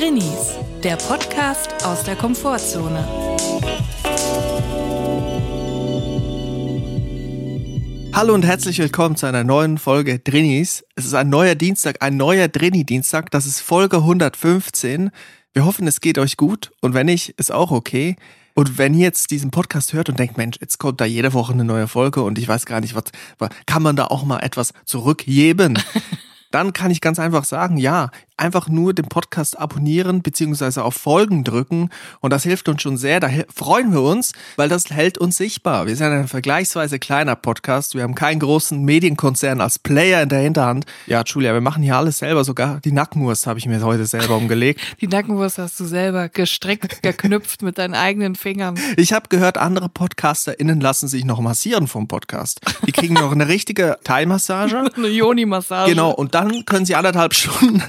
Drinnies, der Podcast aus der Komfortzone. Hallo und herzlich willkommen zu einer neuen Folge Drinnies. Es ist ein neuer Dienstag, ein neuer Drinni-Dienstag. Das ist Folge 115. Wir hoffen, es geht euch gut und wenn nicht, ist auch okay. Und wenn ihr jetzt diesen Podcast hört und denkt, Mensch, jetzt kommt da jede Woche eine neue Folge und ich weiß gar nicht, was, kann man da auch mal etwas zurückgeben? Dann kann ich ganz einfach sagen, ja, einfach nur den Podcast abonnieren beziehungsweise auf Folgen drücken und das hilft uns schon sehr. Da freuen wir uns, weil das hält uns sichtbar. Wir sind ein vergleichsweise kleiner Podcast. Wir haben keinen großen Medienkonzern als Player in der Hinterhand. Ja, Julia, wir machen hier alles selber. Sogar die Nackenwurst habe ich mir heute selber umgelegt. Die Nackenwurst hast du selber gestrickt, geknüpft mit deinen eigenen Fingern. Ich habe gehört, andere PodcasterInnen lassen sich noch massieren vom Podcast. Die kriegen noch eine richtige Thai-Massage. eine Yoni-Massage. Genau, und dann können sie anderthalb Stunden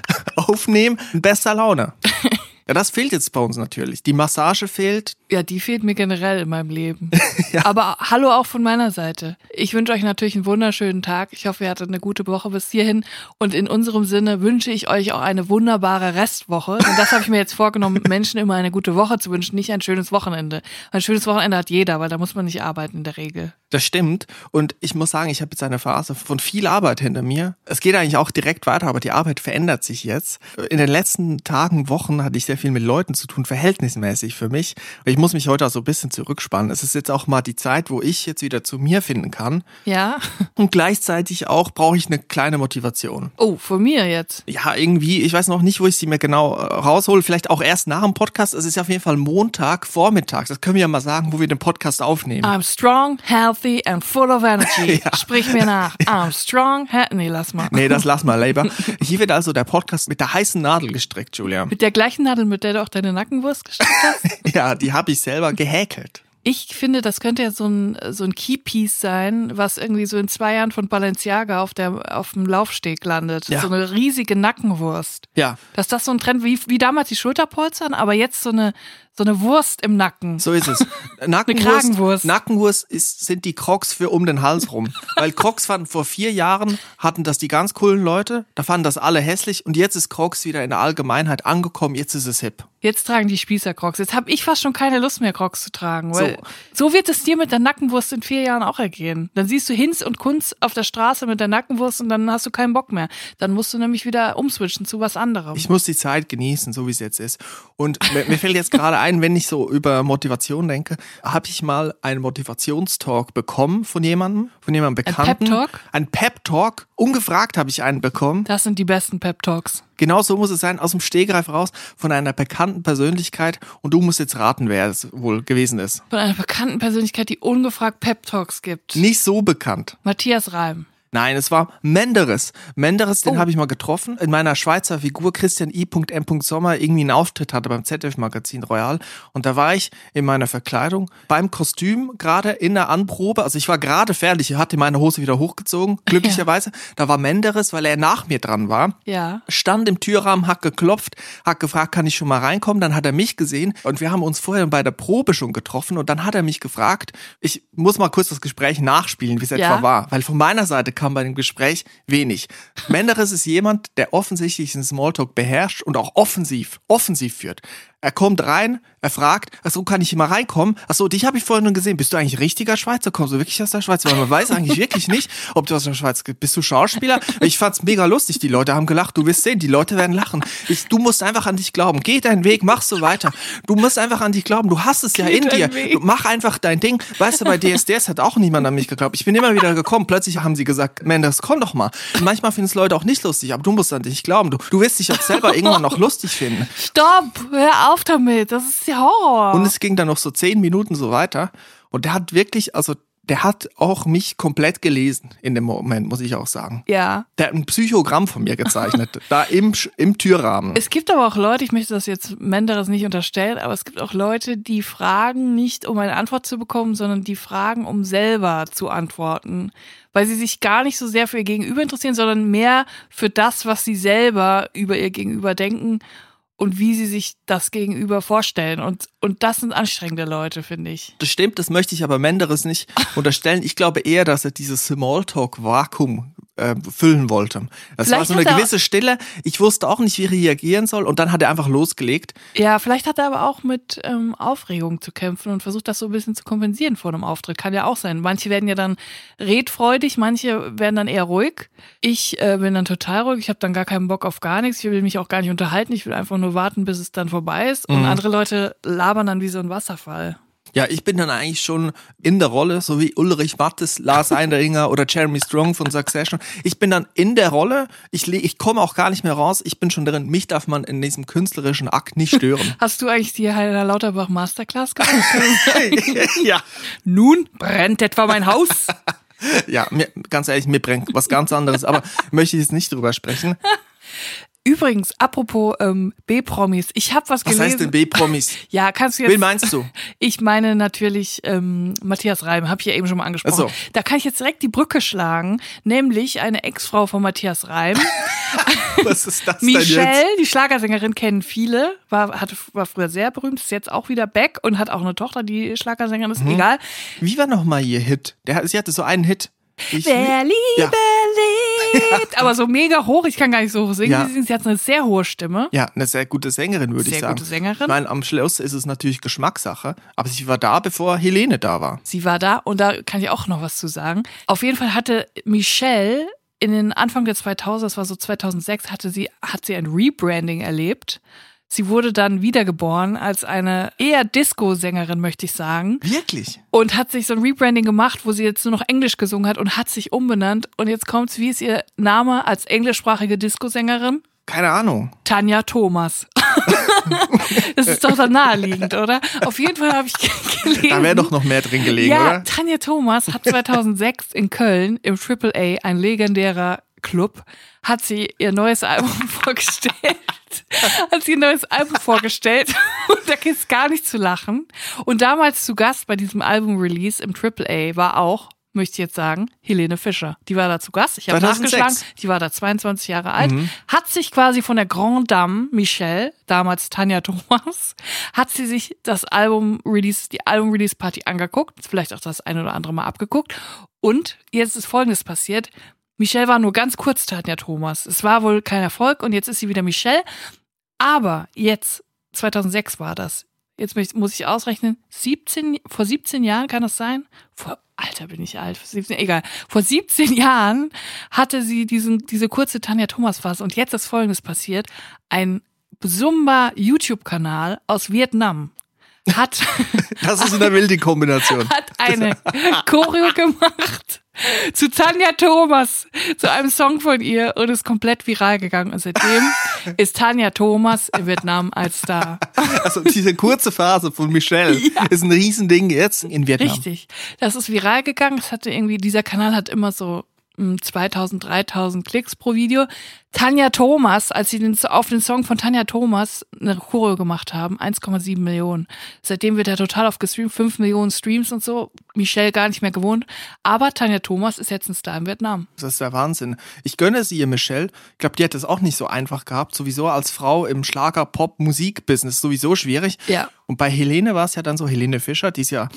aufnehmen, bester Laune. Ja, das fehlt jetzt bei uns natürlich. Die Massage fehlt. Ja, die fehlt mir generell in meinem Leben. ja. Aber hallo auch von meiner Seite. Ich wünsche euch natürlich einen wunderschönen Tag. Ich hoffe, ihr hattet eine gute Woche bis hierhin. Und in unserem Sinne wünsche ich euch auch eine wunderbare Restwoche. Und das habe ich mir jetzt vorgenommen, Menschen immer eine gute Woche zu wünschen, nicht ein schönes Wochenende. Ein schönes Wochenende hat jeder, weil da muss man nicht arbeiten in der Regel. Das stimmt. Und ich muss sagen, ich habe jetzt eine Phase von viel Arbeit hinter mir. Es geht eigentlich auch direkt weiter, aber die Arbeit verändert sich jetzt. In den letzten Tagen, Wochen hatte ich sehr viel mit Leuten zu tun, verhältnismäßig für mich. Ich muss mich heute auch so ein bisschen zurückspannen. Es ist jetzt auch mal die Zeit, wo ich jetzt wieder zu mir finden kann. Ja. Und gleichzeitig auch brauche ich eine kleine Motivation. Oh, von mir jetzt? Ja, irgendwie. Ich weiß noch nicht, wo ich sie mir genau äh, raushole. Vielleicht auch erst nach dem Podcast. Es ist ja auf jeden Fall Montag, Vormittag. Das können wir ja mal sagen, wo wir den Podcast aufnehmen. I'm strong, healthy and full of energy. ja. Sprich mir nach. I'm strong, nee, lass mal. Nee, das lass mal, Labour. Hier wird also der Podcast mit der heißen Nadel gestrickt, Julia. Mit der gleichen Nadel, mit der du auch deine Nackenwurst gestrickt hast? ja, die habe ich selber gehäkelt. Ich finde, das könnte ja so ein, so ein Keypiece sein, was irgendwie so in zwei Jahren von Balenciaga auf, der, auf dem Laufsteg landet. Ja. So eine riesige Nackenwurst. Ja. Dass das so ein Trend wie, wie damals die Schulterpolstern, aber jetzt so eine, so eine Wurst im Nacken. So ist es. Nackenwurst, eine Kragenwurst. Nackenwurst ist, sind die Crocs für um den Hals rum. Weil Crocs fanden vor vier Jahren, hatten das die ganz coolen Leute, da fanden das alle hässlich und jetzt ist Crocs wieder in der Allgemeinheit angekommen, jetzt ist es hip. Jetzt tragen die Spießer Crocs. Jetzt habe ich fast schon keine Lust mehr, Crocs zu tragen. Weil so. so wird es dir mit der Nackenwurst in vier Jahren auch ergehen. Dann siehst du Hinz und Kunz auf der Straße mit der Nackenwurst und dann hast du keinen Bock mehr. Dann musst du nämlich wieder umswitchen zu was anderem. Ich muss die Zeit genießen, so wie es jetzt ist. Und mir, mir fällt jetzt gerade ein, wenn ich so über Motivation denke, habe ich mal einen Motivationstalk bekommen von jemandem, von jemandem Bekannten. Ein Pep-Talk? Ein Pep-Talk. Ungefragt habe ich einen bekommen. Das sind die besten Pep-Talks. Genau so muss es sein, aus dem Stehgreif raus, von einer bekannten Persönlichkeit. Und du musst jetzt raten, wer es wohl gewesen ist. Von einer bekannten Persönlichkeit, die ungefragt Pep-Talks gibt. Nicht so bekannt. Matthias Reim. Nein, es war Menderes. Menderes, den oh. habe ich mal getroffen. In meiner Schweizer Figur Christian I.M. Sommer irgendwie einen Auftritt hatte beim ZDF-Magazin Royal. Und da war ich in meiner Verkleidung beim Kostüm gerade in der Anprobe. Also ich war gerade fertig, ich hatte meine Hose wieder hochgezogen, glücklicherweise. Ja. Da war Menderes, weil er nach mir dran war. Ja. Stand im Türrahmen, hat geklopft, hat gefragt, kann ich schon mal reinkommen? Dann hat er mich gesehen und wir haben uns vorher bei der Probe schon getroffen und dann hat er mich gefragt, ich muss mal kurz das Gespräch nachspielen, wie es ja. etwa war. Weil von meiner Seite kam bei dem Gespräch wenig. Menderes ist jemand, der offensichtlich den Smalltalk beherrscht und auch offensiv, offensiv führt. Er kommt rein, er fragt, achso, kann ich hier mal reinkommen? Achso, dich habe ich vorhin nur gesehen. Bist du eigentlich richtiger Schweizer? Kommst du wirklich aus der Schweiz? Weil man weiß eigentlich wirklich nicht, ob du aus der Schweiz bist. Bist du Schauspieler? Ich fand's mega lustig. Die Leute haben gelacht. Du wirst sehen, die Leute werden lachen. Ich, du musst einfach an dich glauben. Geh deinen Weg, mach so weiter. Du musst einfach an dich glauben. Du hast es ja Geh in dir. Du, mach einfach dein Ding. Weißt du, bei DSDS hat auch niemand an mich geglaubt. Ich bin immer wieder gekommen. Plötzlich haben sie gesagt, Mendes, komm doch mal. Manchmal finden es Leute auch nicht lustig, aber du musst an dich glauben. Du, du wirst dich auch selber irgendwann noch lustig finden. Stopp! Hör auf damit. Das ist ja Horror. Und es ging dann noch so zehn Minuten so weiter. Und der hat wirklich, also der hat auch mich komplett gelesen in dem Moment, muss ich auch sagen. Ja. Der hat ein Psychogramm von mir gezeichnet, da im, im Türrahmen. Es gibt aber auch Leute, ich möchte das jetzt Menderes nicht unterstellen, aber es gibt auch Leute, die fragen nicht, um eine Antwort zu bekommen, sondern die fragen, um selber zu antworten. Weil sie sich gar nicht so sehr für ihr Gegenüber interessieren, sondern mehr für das, was sie selber über ihr Gegenüber denken und wie sie sich das gegenüber vorstellen. Und, und das sind anstrengende Leute, finde ich. Das stimmt, das möchte ich aber Menderes nicht unterstellen. Ich glaube eher, dass er dieses Smalltalk-Vakuum äh, füllen wollte. Das Vielleicht war so eine gewisse Stille. Ich wusste auch nicht, wie ich reagieren soll und dann hat er einfach losgelegt. Ja, vielleicht hat er aber auch mit ähm, Aufregung zu kämpfen und versucht das so ein bisschen zu kompensieren vor einem Auftritt. Kann ja auch sein. Manche werden ja dann redfreudig, manche werden dann eher ruhig. Ich äh, bin dann total ruhig. Ich habe dann gar keinen Bock auf gar nichts. Ich will mich auch gar nicht unterhalten. Ich will einfach nur warten, bis es dann vorbei ist. Und andere Leute labern dann wie so ein Wasserfall. Ja, ich bin dann eigentlich schon in der Rolle, so wie Ulrich Mattes, Lars Einderinger oder Jeremy Strong von Succession. Ich bin dann in der Rolle, ich, ich komme auch gar nicht mehr raus, ich bin schon drin. Mich darf man in diesem künstlerischen Akt nicht stören. Hast du eigentlich die Heiner Lauterbach Masterclass gemacht? ja, Nun brennt etwa mein Haus. ja, mir, ganz ehrlich, mir brennt was ganz anderes, aber möchte ich jetzt nicht drüber sprechen. Übrigens, apropos ähm, B-Promis, ich habe was Was gelesen. heißt denn B-Promis? Ja, kannst du jetzt. Wen meinst du? Ich meine natürlich ähm, Matthias Reim, habe ich ja eben schon mal angesprochen. So. Da kann ich jetzt direkt die Brücke schlagen, nämlich eine Ex-Frau von Matthias Reim, Was ist das denn Michelle, jetzt? die Schlagersängerin kennen viele, war, hatte, war früher sehr berühmt, ist jetzt auch wieder back und hat auch eine Tochter, die Schlagersängerin ist, Mhm. egal. Wie war nochmal ihr Hit? Der, sie hatte so einen Hit. Ich, Wer Liebe Ja. Aber so mega hoch, ich kann gar nicht so hoch singen. Ja. Sie hat eine sehr hohe Stimme. Ja, eine sehr gute Sängerin, würde ich Sehr sagen. gute Sängerin. Ich meine, am Schluss ist es natürlich Geschmackssache, aber sie war da, bevor Helene da war. Sie war da und da kann ich auch noch was zu sagen. Auf jeden Fall hatte Michelle in den Anfang der 2000er, das war so 2006, hatte sie, hat sie ein Rebranding erlebt. Sie wurde dann wiedergeboren als eine eher Disco-Sängerin, möchte ich sagen. Wirklich? Und hat sich so ein Rebranding gemacht, wo sie jetzt nur noch Englisch gesungen hat und hat sich umbenannt. Und jetzt kommt's, wie ist ihr Name als englischsprachige Disco-Sängerin? Keine Ahnung. Tanja Thomas. das ist doch dann naheliegend, oder? Auf jeden Fall habe ich gelesen. Da wäre doch noch mehr drin gelegen, ja, oder? Tanja Thomas hat 2006 in Köln im AAA, ein legendärer Club, hat sie ihr neues Album vorgestellt. Hat sie ihr neues Album vorgestellt und da gibt's gar nicht zu lachen. Und damals zu Gast bei diesem Album-Release im AAA war auch, möchte ich jetzt sagen, Helene Fischer. Die war da zu Gast. Ich habe 2006. nachgeschlagen. Die war da 22 Jahre alt. Hat sich quasi von der Grand Dame Michelle, damals Tanja Thomas, hat sie sich das Album-Release, die Album-Release-Party angeguckt. Vielleicht auch das ein oder andere Mal abgeguckt. Und jetzt ist Folgendes passiert. Michelle war nur ganz kurz Tanja Thomas. Es war wohl kein Erfolg und jetzt ist sie wieder Michelle. Aber jetzt, 2006 war das. Jetzt muss ich ausrechnen, 17, vor 17 Jahren kann das sein? Vor, Alter, bin ich alt. Vor 17, egal. Vor 17 Jahren hatte sie diesen, diese kurze Tanja Thomas Phase und jetzt ist Folgendes passiert. Ein Zumba YouTube-Kanal aus Vietnam hat, Das ist eine wilde Kombination. hat eine Choreo gemacht zu Tanja Thomas, zu einem Song von ihr und ist komplett viral gegangen. Und seitdem ist Tanja Thomas in Vietnam als Star. Also diese kurze Phase von Michelle ist ein Riesending jetzt in Vietnam. Richtig. Das ist viral gegangen. Es hatte irgendwie, dieser Kanal hat immer so 2000, 3000 Klicks pro Video. Tanja Thomas, als sie den, auf den Song von Tanja Thomas eine Choreo gemacht haben, 1,7 Millionen. Seitdem wird er total auf gestreamt, 5 Millionen Streams und so. Michelle gar nicht mehr gewohnt. Aber Tanja Thomas ist jetzt ein Star in Vietnam. Das ist der Wahnsinn. Ich gönne es ihr, Michelle. Ich glaube, die hat es auch nicht so einfach gehabt. Sowieso als Frau im Schlager-Pop-Musik-Business sowieso schwierig. Ja. Und bei Helene war es ja dann so, Helene Fischer, die ist ja,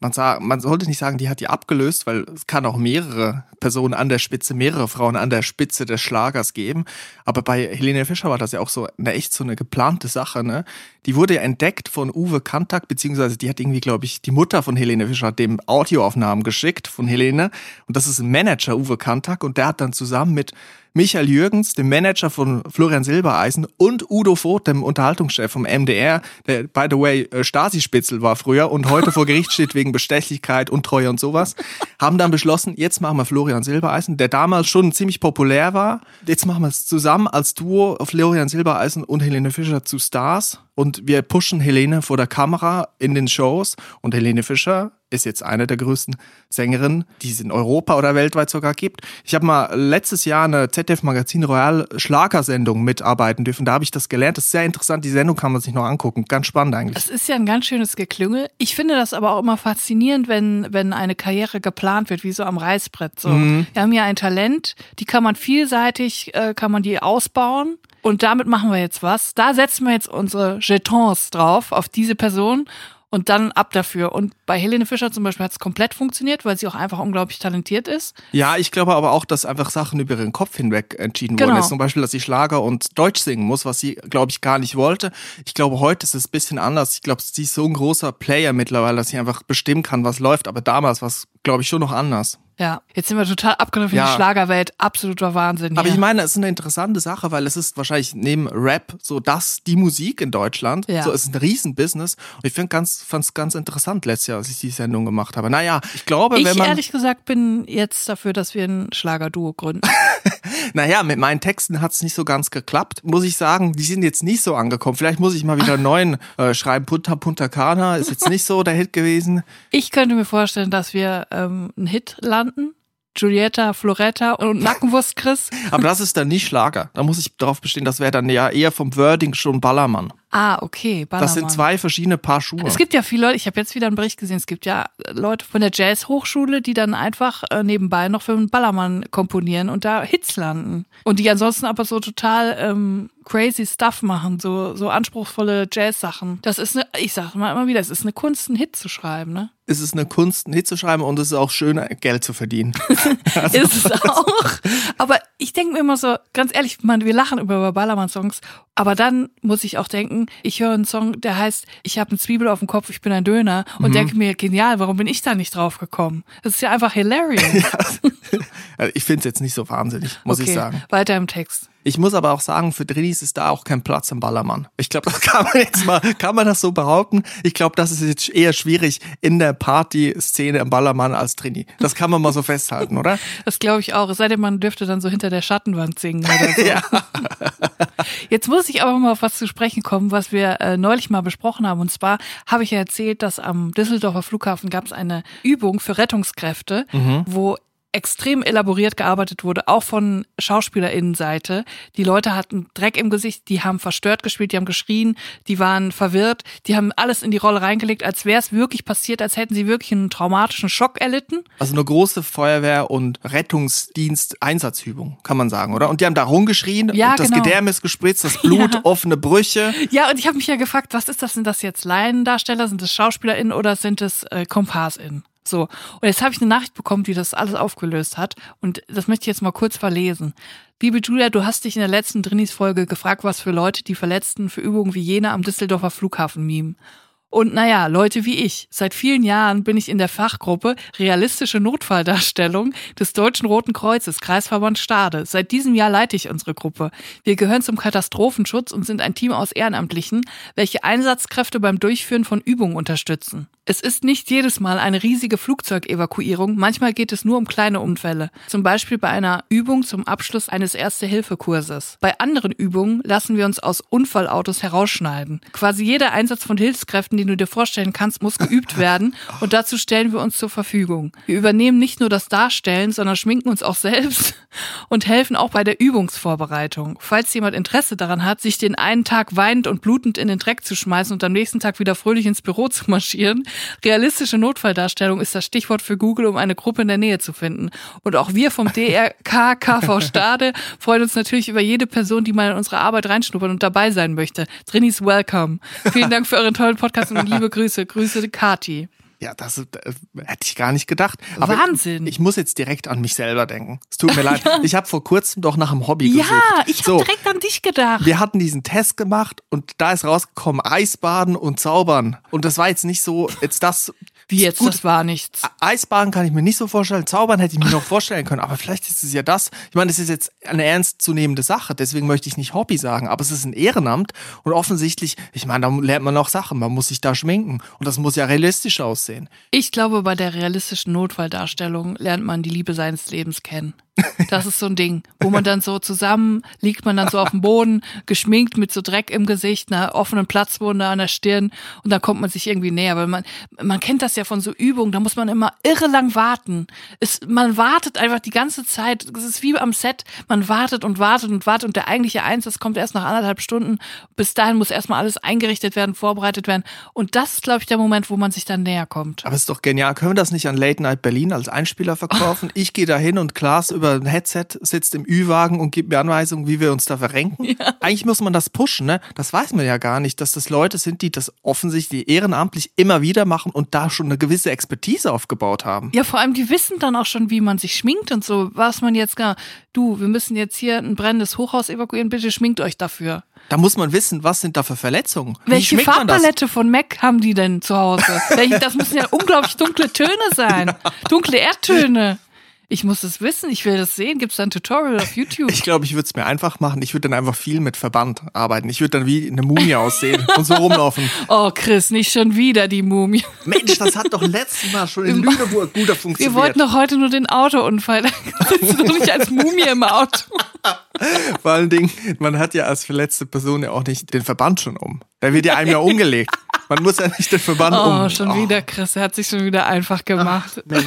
man, sah, man sollte nicht sagen, die hat die abgelöst, weil es kann auch mehrere Personen an der Spitze, mehrere Frauen an der Spitze des Schlagers geben. Aber bei Helene Fischer war das ja auch so eine echt so eine geplante Sache, ne? Die wurde ja entdeckt von Uwe Kantak, beziehungsweise die hat irgendwie, glaube ich, die Mutter von Helene Fischer dem Audioaufnahmen geschickt von Helene. Und das ist ein Manager, Uwe Kantak, und der hat dann zusammen mit Michael Jürgens, dem Manager von Florian Silbereisen und Udo Voth, dem Unterhaltungschef vom MDR, der, by the way, äh, Stasi-Spitzel war früher und heute vor Gericht steht wegen Bestechlichkeit, Untreue und sowas, haben dann beschlossen, jetzt machen wir Florian Silbereisen, der damals schon ziemlich populär war. Jetzt machen wir es zusammen als Duo Florian Silbereisen und Helene Fischer zu Stars und wir pushen Helene vor der Kamera in den Shows und Helene Fischer ist jetzt eine der größten Sängerinnen, die es in Europa oder weltweit sogar gibt. Ich habe mal letztes Jahr eine ZDF Magazin Royal Schlagersendung mitarbeiten dürfen. Da habe ich das gelernt. Das ist sehr interessant. Die Sendung kann man sich noch angucken. Ganz spannend eigentlich. Es ist ja ein ganz schönes Geklüngel. Ich finde das aber auch immer faszinierend, wenn, wenn eine Karriere geplant wird, wie so am Reißbrett. So. Wir haben ja ein Talent, die kann man vielseitig, äh, kann man die ausbauen. Und damit machen wir jetzt was. Da setzen wir jetzt unsere Jetons drauf, auf diese Person. Und dann ab dafür. Und bei Helene Fischer zum Beispiel hat es komplett funktioniert, weil sie auch einfach unglaublich talentiert ist. Ja, ich glaube aber auch, dass einfach Sachen über ihren Kopf hinweg entschieden genau. worden ist. Zum Beispiel, dass sie Schlager und Deutsch singen muss, was sie, glaube ich, gar nicht wollte. Ich glaube, heute ist es ein bisschen anders. Ich glaube, sie ist so ein großer Player mittlerweile, dass sie einfach bestimmen kann, was läuft. Aber damals war es, glaube ich, schon noch anders. Ja, jetzt sind wir total abgegriffen ja. in die Schlagerwelt. Absoluter Wahnsinn. Hier. Aber ich meine, es ist eine interessante Sache, weil es ist wahrscheinlich neben Rap so das, die Musik in Deutschland. Ja. So, es ist ein Riesenbusiness. Und ich finde ganz, fand's ganz interessant letztes Jahr, als ich die Sendung gemacht habe. Naja, ich glaube, ich wenn man. Ich ehrlich gesagt bin jetzt dafür, dass wir ein Schlagerduo gründen. naja, mit meinen Texten hat's nicht so ganz geklappt. Muss ich sagen, die sind jetzt nicht so angekommen. Vielleicht muss ich mal wieder einen neuen äh, schreiben. Punta Punta Cana ist jetzt nicht so der Hit gewesen. Ich könnte mir vorstellen, dass wir ähm, einen Hit landen landen. Giulietta, Floretta und Nackenwurst Chris. Aber das ist dann nicht Schlager. Da muss ich darauf bestehen, das wäre dann ja eher vom Wording schon Ballermann. Ah, okay. Ballermann. Das sind zwei verschiedene Paar Schuhe. Es gibt ja viele Leute, ich habe jetzt wieder einen Bericht gesehen, es gibt ja Leute von der Jazz-Hochschule, die dann einfach äh, nebenbei noch für einen Ballermann komponieren und da Hits landen. Und die ansonsten aber so total ähm, crazy Stuff machen, so, so anspruchsvolle Jazz-Sachen. Das ist eine, ich sage mal immer wieder, es ist eine Kunst, einen Hit zu schreiben, ne? Es ist eine Kunst, einen Hit zu schreiben und es ist auch schön, Geld zu verdienen. also. ist es auch. Aber ich denke mir immer so, ganz ehrlich, man, wir lachen über Ballermann-Songs, aber dann muss ich auch denken, ich höre einen Song, der heißt, ich habe eine Zwiebel auf dem Kopf, ich bin ein Döner und mhm. denke mir, genial, warum bin ich da nicht drauf gekommen? Das ist ja einfach hilarious. Ja. Also ich finde es jetzt nicht so wahnsinnig, muss okay, ich sagen. Weiter im Text. Ich muss aber auch sagen, für Drinis ist da auch kein Platz im Ballermann. Ich glaube, das kann man jetzt mal, kann man das so behaupten? Ich glaube, das ist jetzt eher schwierig in der Party-Szene im Ballermann als Trini. Das kann man mal so festhalten, oder? Das glaube ich auch. Es sei denn, man dürfte dann so hinter der Schattenwand singen oder so. ja. Jetzt muss ich aber mal auf was zu sprechen kommen, was wir äh, neulich mal besprochen haben. Und zwar habe ich ja erzählt, dass am Düsseldorfer Flughafen gab es eine Übung für Rettungskräfte, mhm. wo extrem elaboriert gearbeitet wurde, auch von SchauspielerInnenseite. Die Leute hatten Dreck im Gesicht, die haben verstört gespielt, die haben geschrien, die waren verwirrt, die haben alles in die Rolle reingelegt, als wäre es wirklich passiert, als hätten sie wirklich einen traumatischen Schock erlitten. Also eine große Feuerwehr- und Rettungsdienst-Einsatzübung, kann man sagen, oder? Und die haben da rumgeschrien, ja, das genau. Gedärm ist gespritzt, das Blut, ja. offene Brüche. Ja, und ich habe mich ja gefragt, was ist das? Sind das jetzt Laiendarsteller, sind das SchauspielerInnen oder sind es äh, KompassInnen? So, und jetzt habe ich eine Nachricht bekommen, die das alles aufgelöst hat. Und das möchte ich jetzt mal kurz verlesen. Liebe Julia, du hast dich in der letzten Drinis-Folge gefragt, was für Leute die Verletzten für Übungen wie jene am Düsseldorfer Flughafen mimen. Und naja, Leute wie ich. Seit vielen Jahren bin ich in der Fachgruppe Realistische Notfalldarstellung des Deutschen Roten Kreuzes, Kreisverband Stade. Seit diesem Jahr leite ich unsere Gruppe. Wir gehören zum Katastrophenschutz und sind ein Team aus Ehrenamtlichen, welche Einsatzkräfte beim Durchführen von Übungen unterstützen. Es ist nicht jedes Mal eine riesige Flugzeugevakuierung, manchmal geht es nur um kleine Unfälle. Zum Beispiel bei einer Übung zum Abschluss eines Erste-Hilfe-Kurses. Bei anderen Übungen lassen wir uns aus Unfallautos herausschneiden. Quasi jeder Einsatz von Hilfskräften, den du dir vorstellen kannst, muss geübt werden und dazu stellen wir uns zur Verfügung. Wir übernehmen nicht nur das Darstellen, sondern schminken uns auch selbst und helfen auch bei der Übungsvorbereitung. Falls jemand Interesse daran hat, sich den einen Tag weinend und blutend in den Dreck zu schmeißen und am nächsten Tag wieder fröhlich ins Büro zu marschieren, Realistische Notfalldarstellung ist das Stichwort für Google, um eine Gruppe in der Nähe zu finden. Und auch wir vom DRK KV Stade freuen uns natürlich über jede Person, die mal in unsere Arbeit reinschnuppern und dabei sein möchte. Drinis welcome. Vielen Dank für euren tollen Podcast und liebe Grüße. Grüße Kati. Ja, das äh, hätte ich gar nicht gedacht. Aber Wahnsinn. Ich, ich, muss jetzt direkt an mich selber denken. Es tut mir leid. Ich habe vor kurzem doch nach einem Hobby gesucht. Ja, ich habe so, direkt an dich gedacht. Wir hatten diesen Test gemacht und da ist rausgekommen Eisbaden und Zaubern. Und das war jetzt nicht so jetzt das wie jetzt, Gut, das war nichts. Eisbaden kann ich mir nicht so vorstellen. Zaubern hätte ich mir noch vorstellen können. Aber vielleicht ist es ja das. Ich meine, es ist jetzt eine ernstzunehmende Sache. Deswegen möchte ich nicht Hobby sagen. Aber es ist ein Ehrenamt. Und offensichtlich, ich meine, da lernt man auch Sachen. Man muss sich da schminken. Und das muss ja realistisch aussehen. Ich glaube, bei der realistischen Notfalldarstellung lernt man die Liebe seines Lebens kennen. Das ist so ein Ding, wo man dann so zusammen liegt man dann so auf dem Boden, geschminkt mit so Dreck im Gesicht, einer offenen Platzwunde an der Stirn und dann kommt man sich irgendwie näher, weil man man kennt das ja von so Übungen, da muss man immer irre lang warten. Es, man wartet einfach die ganze Zeit, es ist wie am Set, man wartet und wartet und wartet und der eigentliche Einsatz kommt erst nach anderthalb Stunden. Bis dahin muss erstmal alles eingerichtet werden, vorbereitet werden und das ist glaube ich der Moment, wo man sich dann näher kommt. Aber es ist doch genial, können wir das nicht an Late Night Berlin als Einspieler verkaufen? Ich gehe da hin und Klaas über über ein Headset, sitzt im Ü-Wagen und gibt mir Anweisungen, wie wir uns da verrenken. Ja. Eigentlich muss man das pushen, ne? Das weiß man ja gar nicht, dass das Leute sind, die das offensichtlich ehrenamtlich immer wieder machen und da schon eine gewisse Expertise aufgebaut haben. Ja, vor allem, die wissen dann auch schon, wie man sich schminkt und so, was man jetzt gar, du, wir müssen jetzt hier ein brennendes Hochhaus evakuieren, bitte schminkt euch dafür. Da muss man wissen, was sind da für Verletzungen. Wie Welche Farbpalette von Mac haben die denn zu Hause? das müssen ja unglaublich dunkle Töne sein. Dunkle Erdtöne. Ich muss es wissen, ich will das sehen. Gibt es da ein Tutorial auf YouTube? Ich glaube, ich würde es mir einfach machen. Ich würde dann einfach viel mit Verband arbeiten. Ich würde dann wie eine Mumie aussehen und so rumlaufen. Oh, Chris, nicht schon wieder die Mumie. Mensch, das hat doch letztes Mal schon in Lüneburg guter funktioniert. Wir wollten doch heute nur den Autounfall. Da sitzt du doch nicht als Mumie im Auto. Vor allen Dingen, man hat ja als verletzte Person ja auch nicht den Verband schon um. Da wird ja einem ja umgelegt. Man muss ja nicht den Verband oh, um. Oh, schon wieder, Chris. Er hat sich schon wieder einfach gemacht. Ach.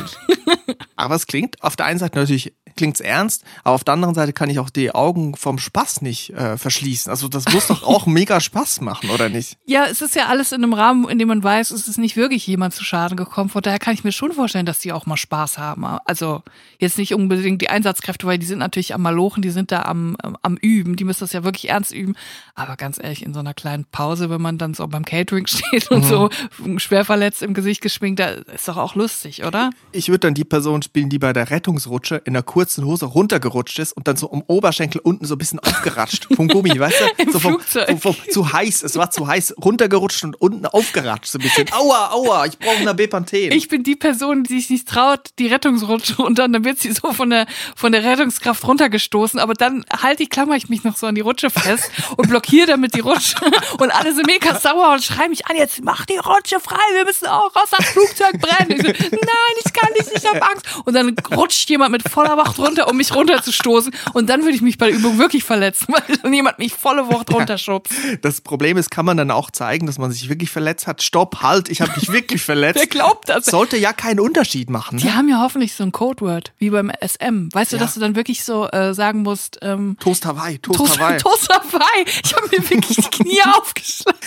Aber es klingt auf der einen Seite natürlich klingt's ernst, aber auf der anderen Seite kann ich auch die Augen vom Spaß nicht äh, verschließen. Also das muss doch auch mega Spaß machen, oder nicht? Ja, es ist ja alles in einem Rahmen, in dem man weiß, es ist nicht wirklich jemand zu Schaden gekommen. Von daher kann ich mir schon vorstellen, dass die auch mal Spaß haben. Also jetzt nicht unbedingt die Einsatzkräfte, weil die sind natürlich am Malochen, die sind da am, am Üben, die müssen das ja wirklich ernst üben. Aber ganz ehrlich, in so einer kleinen Pause, wenn man dann so beim Catering steht und mhm. so schwer verletzt im Gesicht geschminkt, da ist doch auch lustig, oder? Ich würde dann die Person spielen, die bei der Rettungsrutsche in der kurzen Hose runtergerutscht ist und dann so um Oberschenkel unten so ein bisschen aufgeratscht vom Gummi, weißt du? So vom, vom, vom, zu heiß, es war zu heiß, runtergerutscht und unten aufgeratscht so ein bisschen. Aua, aua, ich brauche eine Bepanthen. Ich bin die Person, die sich nicht traut, die Rettungsrutsche und dann, wird sie so von der, von der Rettungskraft runtergestoßen, aber dann halte ich, klammer ich mich noch so an die Rutsche fest und blockiere damit die Rutsche und alle sind mega sauer und schreien mich an, jetzt mach die Rutsche frei, wir müssen auch raus, das Flugzeug brennen. Ich so, nein, ich kann nicht, ich habe Angst. Und dann rutscht jemand mit voller Macht runter, um mich runterzustoßen. Und dann würde ich mich bei der Übung wirklich verletzen, weil jemand mich volle Wucht runterschubst. Das Problem ist, kann man dann auch zeigen, dass man sich wirklich verletzt hat. Stopp, halt, ich habe mich wirklich verletzt. Wer glaubt das? Sollte ja keinen Unterschied machen. Ne? Die haben ja hoffentlich so ein Codeword, wie beim SM. Weißt du, ja. dass du dann wirklich so äh, sagen musst, ähm, Toast Hawaii, Toast, Toast Hawaii. Toast Hawaii. Ich habe mir wirklich die Knie aufgeschlagen.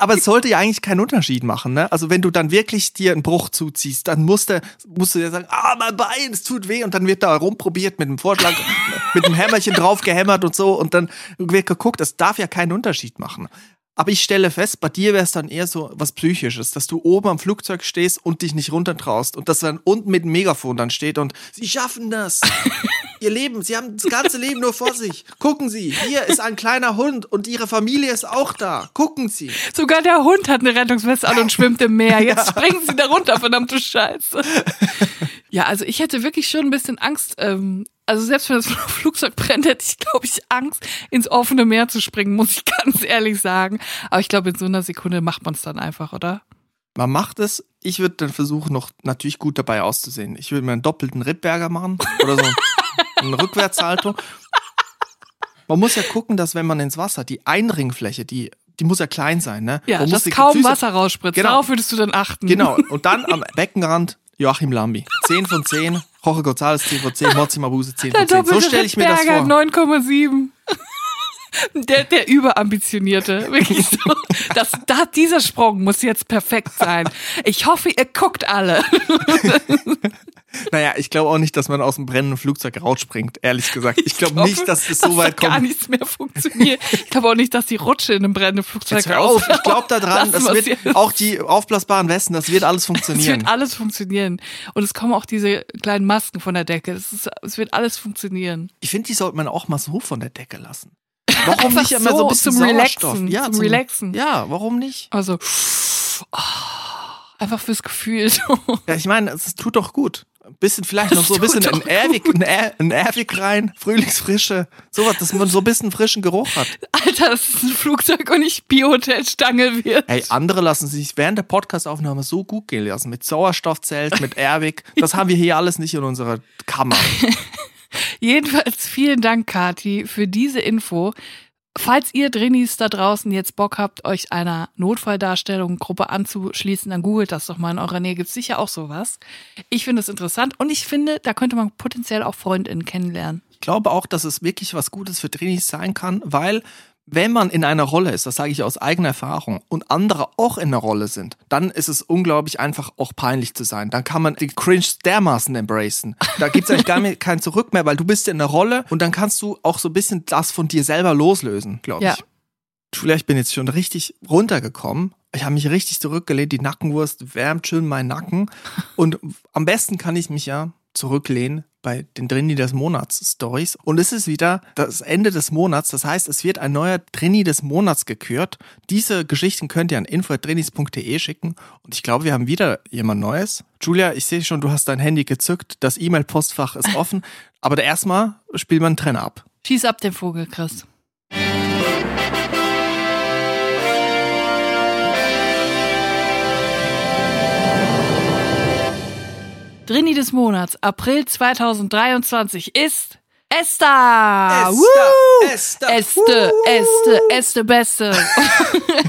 Aber es sollte ja eigentlich keinen Unterschied machen. Ne? Also wenn du dann wirklich dir einen Bruch zuziehst, dann musst du, musst du ja sagen, ah, mein Bein, es tut weh. Und dann wird da rumprobiert mit dem Vorschlag, mit dem Hämmerchen drauf gehämmert und so. Und dann wird geguckt, das darf ja keinen Unterschied machen. Aber ich stelle fest, bei dir wäre es dann eher so was Psychisches, dass du oben am Flugzeug stehst und dich nicht runtertraust und dass dann unten mit dem Megafon dann steht und sie schaffen das. Ihr Leben, sie haben das ganze Leben nur vor sich. Gucken Sie, hier ist ein kleiner Hund und Ihre Familie ist auch da. Gucken Sie. Sogar der Hund hat eine Rettungsweste an und schwimmt im Meer. Jetzt ja. springen Sie da runter, verdammte Scheiße. Ja, also ich hätte wirklich schon ein bisschen Angst, ähm, also selbst wenn das Flugzeug brennt, hätte ich, glaube ich, Angst, ins offene Meer zu springen, muss ich ganz ehrlich sagen. Aber ich glaube, in so einer Sekunde macht man es dann einfach, oder? Man macht es. Ich würde dann versuchen, noch natürlich gut dabei auszusehen. Ich würde mir einen doppelten Rittberger machen oder so einen Rückwärtssalto. Man muss ja gucken, dass wenn man ins Wasser, die Einringfläche, die die muss ja klein sein, ne? Ja, man dass kaum Füße, Wasser rausspritzt. Genau. Darauf würdest du dann achten. Genau. Und dann am Beckenrand Joachim Lambi. 10 von 10. Jorge González 10 von 10. Mozzi Mabuse 10 von 10. So stelle ich mir das vor. 9,7. Der, der Überambitionierte. Wirklich so. Das, da, dieser Sprung muss jetzt perfekt sein. Ich hoffe, ihr guckt alle. Naja, ich glaube auch nicht, dass man aus dem brennenden Flugzeug rausspringt, ehrlich gesagt. Ich, ich glaube glaub, nicht, dass es so weit kommt. gar nichts mehr funktioniert. Ich glaube auch nicht, dass die Rutsche in einem brennenden Flugzeug Jetzt hör auf, Ich glaube da dran, das wird auch die aufblasbaren Westen, das wird alles funktionieren. Es wird alles funktionieren. Und es kommen auch diese kleinen Masken von der Decke. Es, ist, es wird alles funktionieren. Ich finde, die sollte man auch mal so von der Decke lassen. Warum nicht immer so, so ein bisschen zum Relaxen, ja, zum, zum Relaxen. Ja, warum nicht? Also, oh, einfach fürs Gefühl. ja, ich meine, es tut doch gut. Ein bisschen, vielleicht noch so ein bisschen ein Erwig, ein, er, Erwig rein, Frühlingsfrische, sowas, dass man so ein bisschen frischen Geruch hat. Alter, das ist ein Flugzeug und nicht Biohotelstange wird. Ey, andere lassen sich während der Podcastaufnahme so gut gehen lassen. Mit Sauerstoffzelt, mit Erwig. Das haben wir hier alles nicht in unserer Kammer. Jedenfalls vielen Dank, Kati, für diese Info. Falls ihr Drinis da draußen jetzt Bock habt, euch einer Notfalldarstellung Gruppe anzuschließen, dann googelt das doch mal. In eurer Nähe gibt es sicher auch sowas. Ich finde es interessant und ich finde, da könnte man potenziell auch FreundInnen kennenlernen. Ich glaube auch, dass es wirklich was Gutes für Drinis sein kann, weil wenn man in einer Rolle ist, das sage ich aus eigener Erfahrung, und andere auch in einer Rolle sind, dann ist es unglaublich einfach auch peinlich zu sein. Dann kann man die Cringe dermaßen embracen. Da gibt es eigentlich gar mehr, kein Zurück mehr, weil du bist in einer Rolle und dann kannst du auch so ein bisschen das von dir selber loslösen, glaube ja. ich. Ich bin jetzt schon richtig runtergekommen. Ich habe mich richtig zurückgelehnt, die Nackenwurst wärmt schön meinen Nacken. Und am besten kann ich mich ja zurücklehnen bei den Drini des Monats Stories. Und es ist wieder das Ende des Monats. Das heißt, es wird ein neuer Drini des Monats gekürt. Diese Geschichten könnt ihr an info.drinis.de schicken. Und ich glaube, wir haben wieder jemand Neues. Julia, ich sehe schon, du hast dein Handy gezückt. Das E-Mail-Postfach ist offen. Aber erstmal spielt man einen Trenner ab. Schieß ab den Vogel, Chris. Drini des Monats, April 2023 ist Esther! Esther! Woo! Esther! Este, Este, Este, Beste.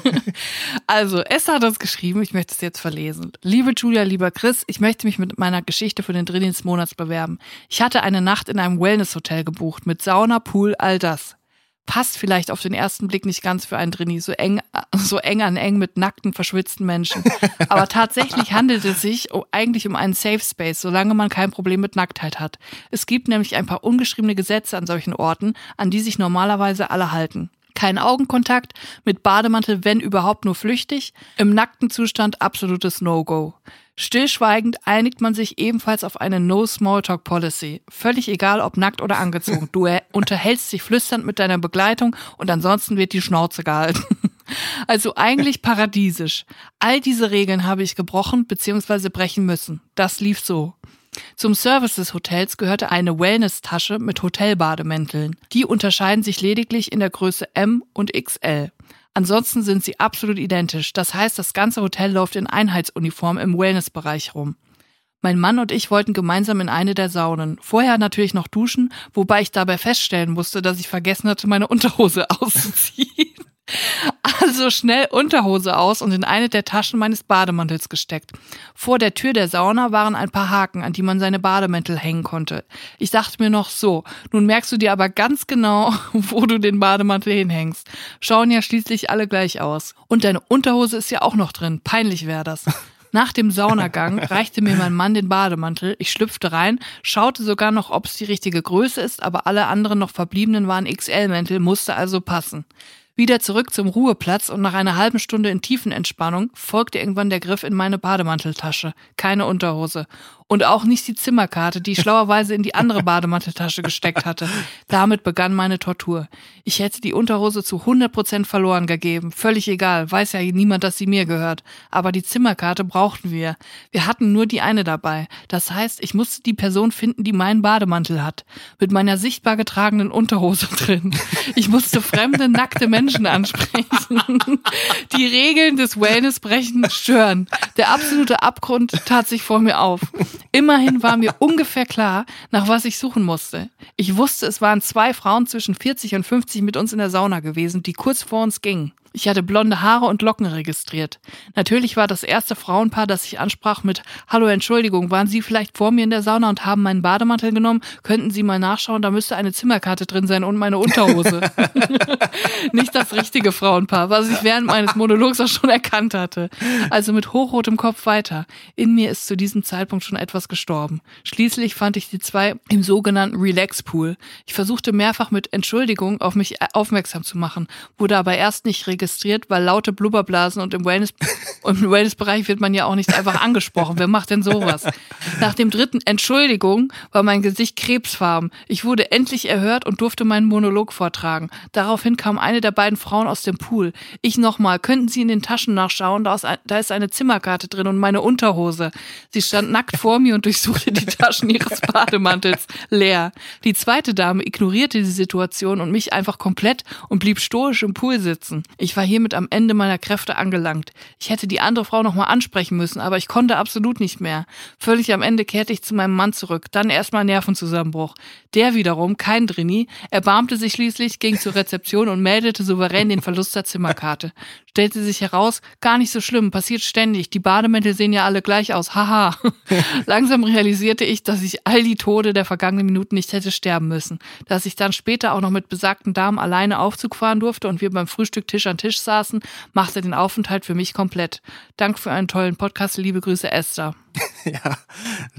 also, Esther hat uns geschrieben, ich möchte es jetzt verlesen. Liebe Julia, lieber Chris, ich möchte mich mit meiner Geschichte für den Drini des Monats bewerben. Ich hatte eine Nacht in einem Wellness-Hotel gebucht mit Sauna, Pool, all das passt vielleicht auf den ersten Blick nicht ganz für einen Drini, so eng, so eng an eng mit nackten, verschwitzten Menschen. Aber tatsächlich handelt es sich eigentlich um einen Safe Space, solange man kein Problem mit Nacktheit hat. Es gibt nämlich ein paar ungeschriebene Gesetze an solchen Orten, an die sich normalerweise alle halten. Kein Augenkontakt, mit Bademantel, wenn überhaupt nur flüchtig, im nackten Zustand absolutes No-Go. Stillschweigend einigt man sich ebenfalls auf eine No-Smalltalk-Policy. Völlig egal, ob nackt oder angezogen. Du unterhältst dich flüsternd mit deiner Begleitung und ansonsten wird die Schnauze gehalten. Also eigentlich paradiesisch. All diese Regeln habe ich gebrochen bzw. brechen müssen. Das lief so. Zum Service des Hotels gehörte eine Wellness-Tasche mit Hotelbademänteln. Die unterscheiden sich lediglich in der Größe M und XL. Ansonsten sind sie absolut identisch. Das heißt, das ganze Hotel läuft in Einheitsuniform im Wellnessbereich rum. Mein Mann und ich wollten gemeinsam in eine der Saunen. Vorher natürlich noch duschen, wobei ich dabei feststellen musste, dass ich vergessen hatte, meine Unterhose auszuziehen. Also schnell Unterhose aus und in eine der Taschen meines Bademantels gesteckt. Vor der Tür der Sauna waren ein paar Haken, an die man seine Bademäntel hängen konnte. Ich dachte mir noch so, nun merkst du dir aber ganz genau, wo du den Bademantel hinhängst. Schauen ja schließlich alle gleich aus. Und deine Unterhose ist ja auch noch drin. Peinlich wäre das. Nach dem Saunagang reichte mir mein Mann den Bademantel. Ich schlüpfte rein, schaute sogar noch, ob es die richtige Größe ist, aber alle anderen noch verbliebenen waren XL-Mäntel, musste also passen. Wieder zurück zum Ruheplatz und nach einer halben Stunde in Tiefenentspannung folgte irgendwann der Griff in meine Bademanteltasche. Keine Unterhose. Und auch nicht die Zimmerkarte, die ich schlauerweise in die andere Bademanteltasche gesteckt hatte. Damit begann meine Tortur. Ich hätte die Unterhose zu 100 Prozent verloren gegeben. Völlig egal, weiß ja niemand, dass sie mir gehört. Aber die Zimmerkarte brauchten wir. Wir hatten nur die eine dabei. Das heißt, ich musste die Person finden, die meinen Bademantel hat. Mit meiner sichtbar getragenen Unterhose drin. Ich musste fremde, nackte Menschen ansprechen. Die Regeln des Wellnessbrechens stören. Der absolute Abgrund tat sich vor mir auf. Immerhin war mir ungefähr klar, nach was ich suchen musste. Ich wusste, es waren zwei Frauen zwischen 40 und 50 mit uns in der Sauna gewesen, die kurz vor uns gingen. Ich hatte blonde Haare und Locken registriert. Natürlich war das erste Frauenpaar, das ich ansprach mit Hallo, Entschuldigung, waren Sie vielleicht vor mir in der Sauna und haben meinen Bademantel genommen? Könnten Sie mal nachschauen, da müsste eine Zimmerkarte drin sein und meine Unterhose. Nicht das richtige Frauenpaar, was ich während meines Monologs auch schon erkannt hatte. Also mit hochrotem Kopf weiter. In mir ist zu diesem Zeitpunkt schon etwas gestorben. Schließlich fand ich die zwei im sogenannten Relax Pool. Ich versuchte mehrfach mit Entschuldigung auf mich aufmerksam zu machen, wurde aber erst nicht registriert registriert, weil laute Blubberblasen und im Wellness im Wellnessbereich wird man ja auch nicht einfach angesprochen. Wer macht denn sowas? Nach dem dritten Entschuldigung war mein Gesicht krebsfarben. Ich wurde endlich erhört und durfte meinen Monolog vortragen. Daraufhin kam eine der beiden Frauen aus dem Pool. Ich nochmal, könnten Sie in den Taschen nachschauen? Da ist eine Zimmerkarte drin und meine Unterhose. Sie stand nackt vor mir und durchsuchte die Taschen ihres Bademantels leer. Die zweite Dame ignorierte die Situation und mich einfach komplett und blieb stoisch im Pool sitzen. Ich Ich war hiermit am Ende meiner Kräfte angelangt. Ich hätte die andere Frau nochmal ansprechen müssen, aber ich konnte absolut nicht mehr. Völlig am Ende kehrte ich zu meinem Mann zurück, dann erstmal Nervenzusammenbruch. Der wiederum, kein Drini, erbarmte sich schließlich, ging zur Rezeption und meldete souverän den Verlust der Zimmerkarte. Stellte sich heraus, gar nicht so schlimm, passiert ständig. Die Bademäntel sehen ja alle gleich aus. Haha. Langsam realisierte ich, dass ich all die Tode der vergangenen Minuten nicht hätte sterben müssen. Dass ich dann später auch noch mit besagten Damen alleine Aufzug fahren durfte und wir beim Frühstück Tisch an Tisch saßen, machte den Aufenthalt für mich komplett. Dank für einen tollen Podcast. Liebe Grüße, Esther. Ja,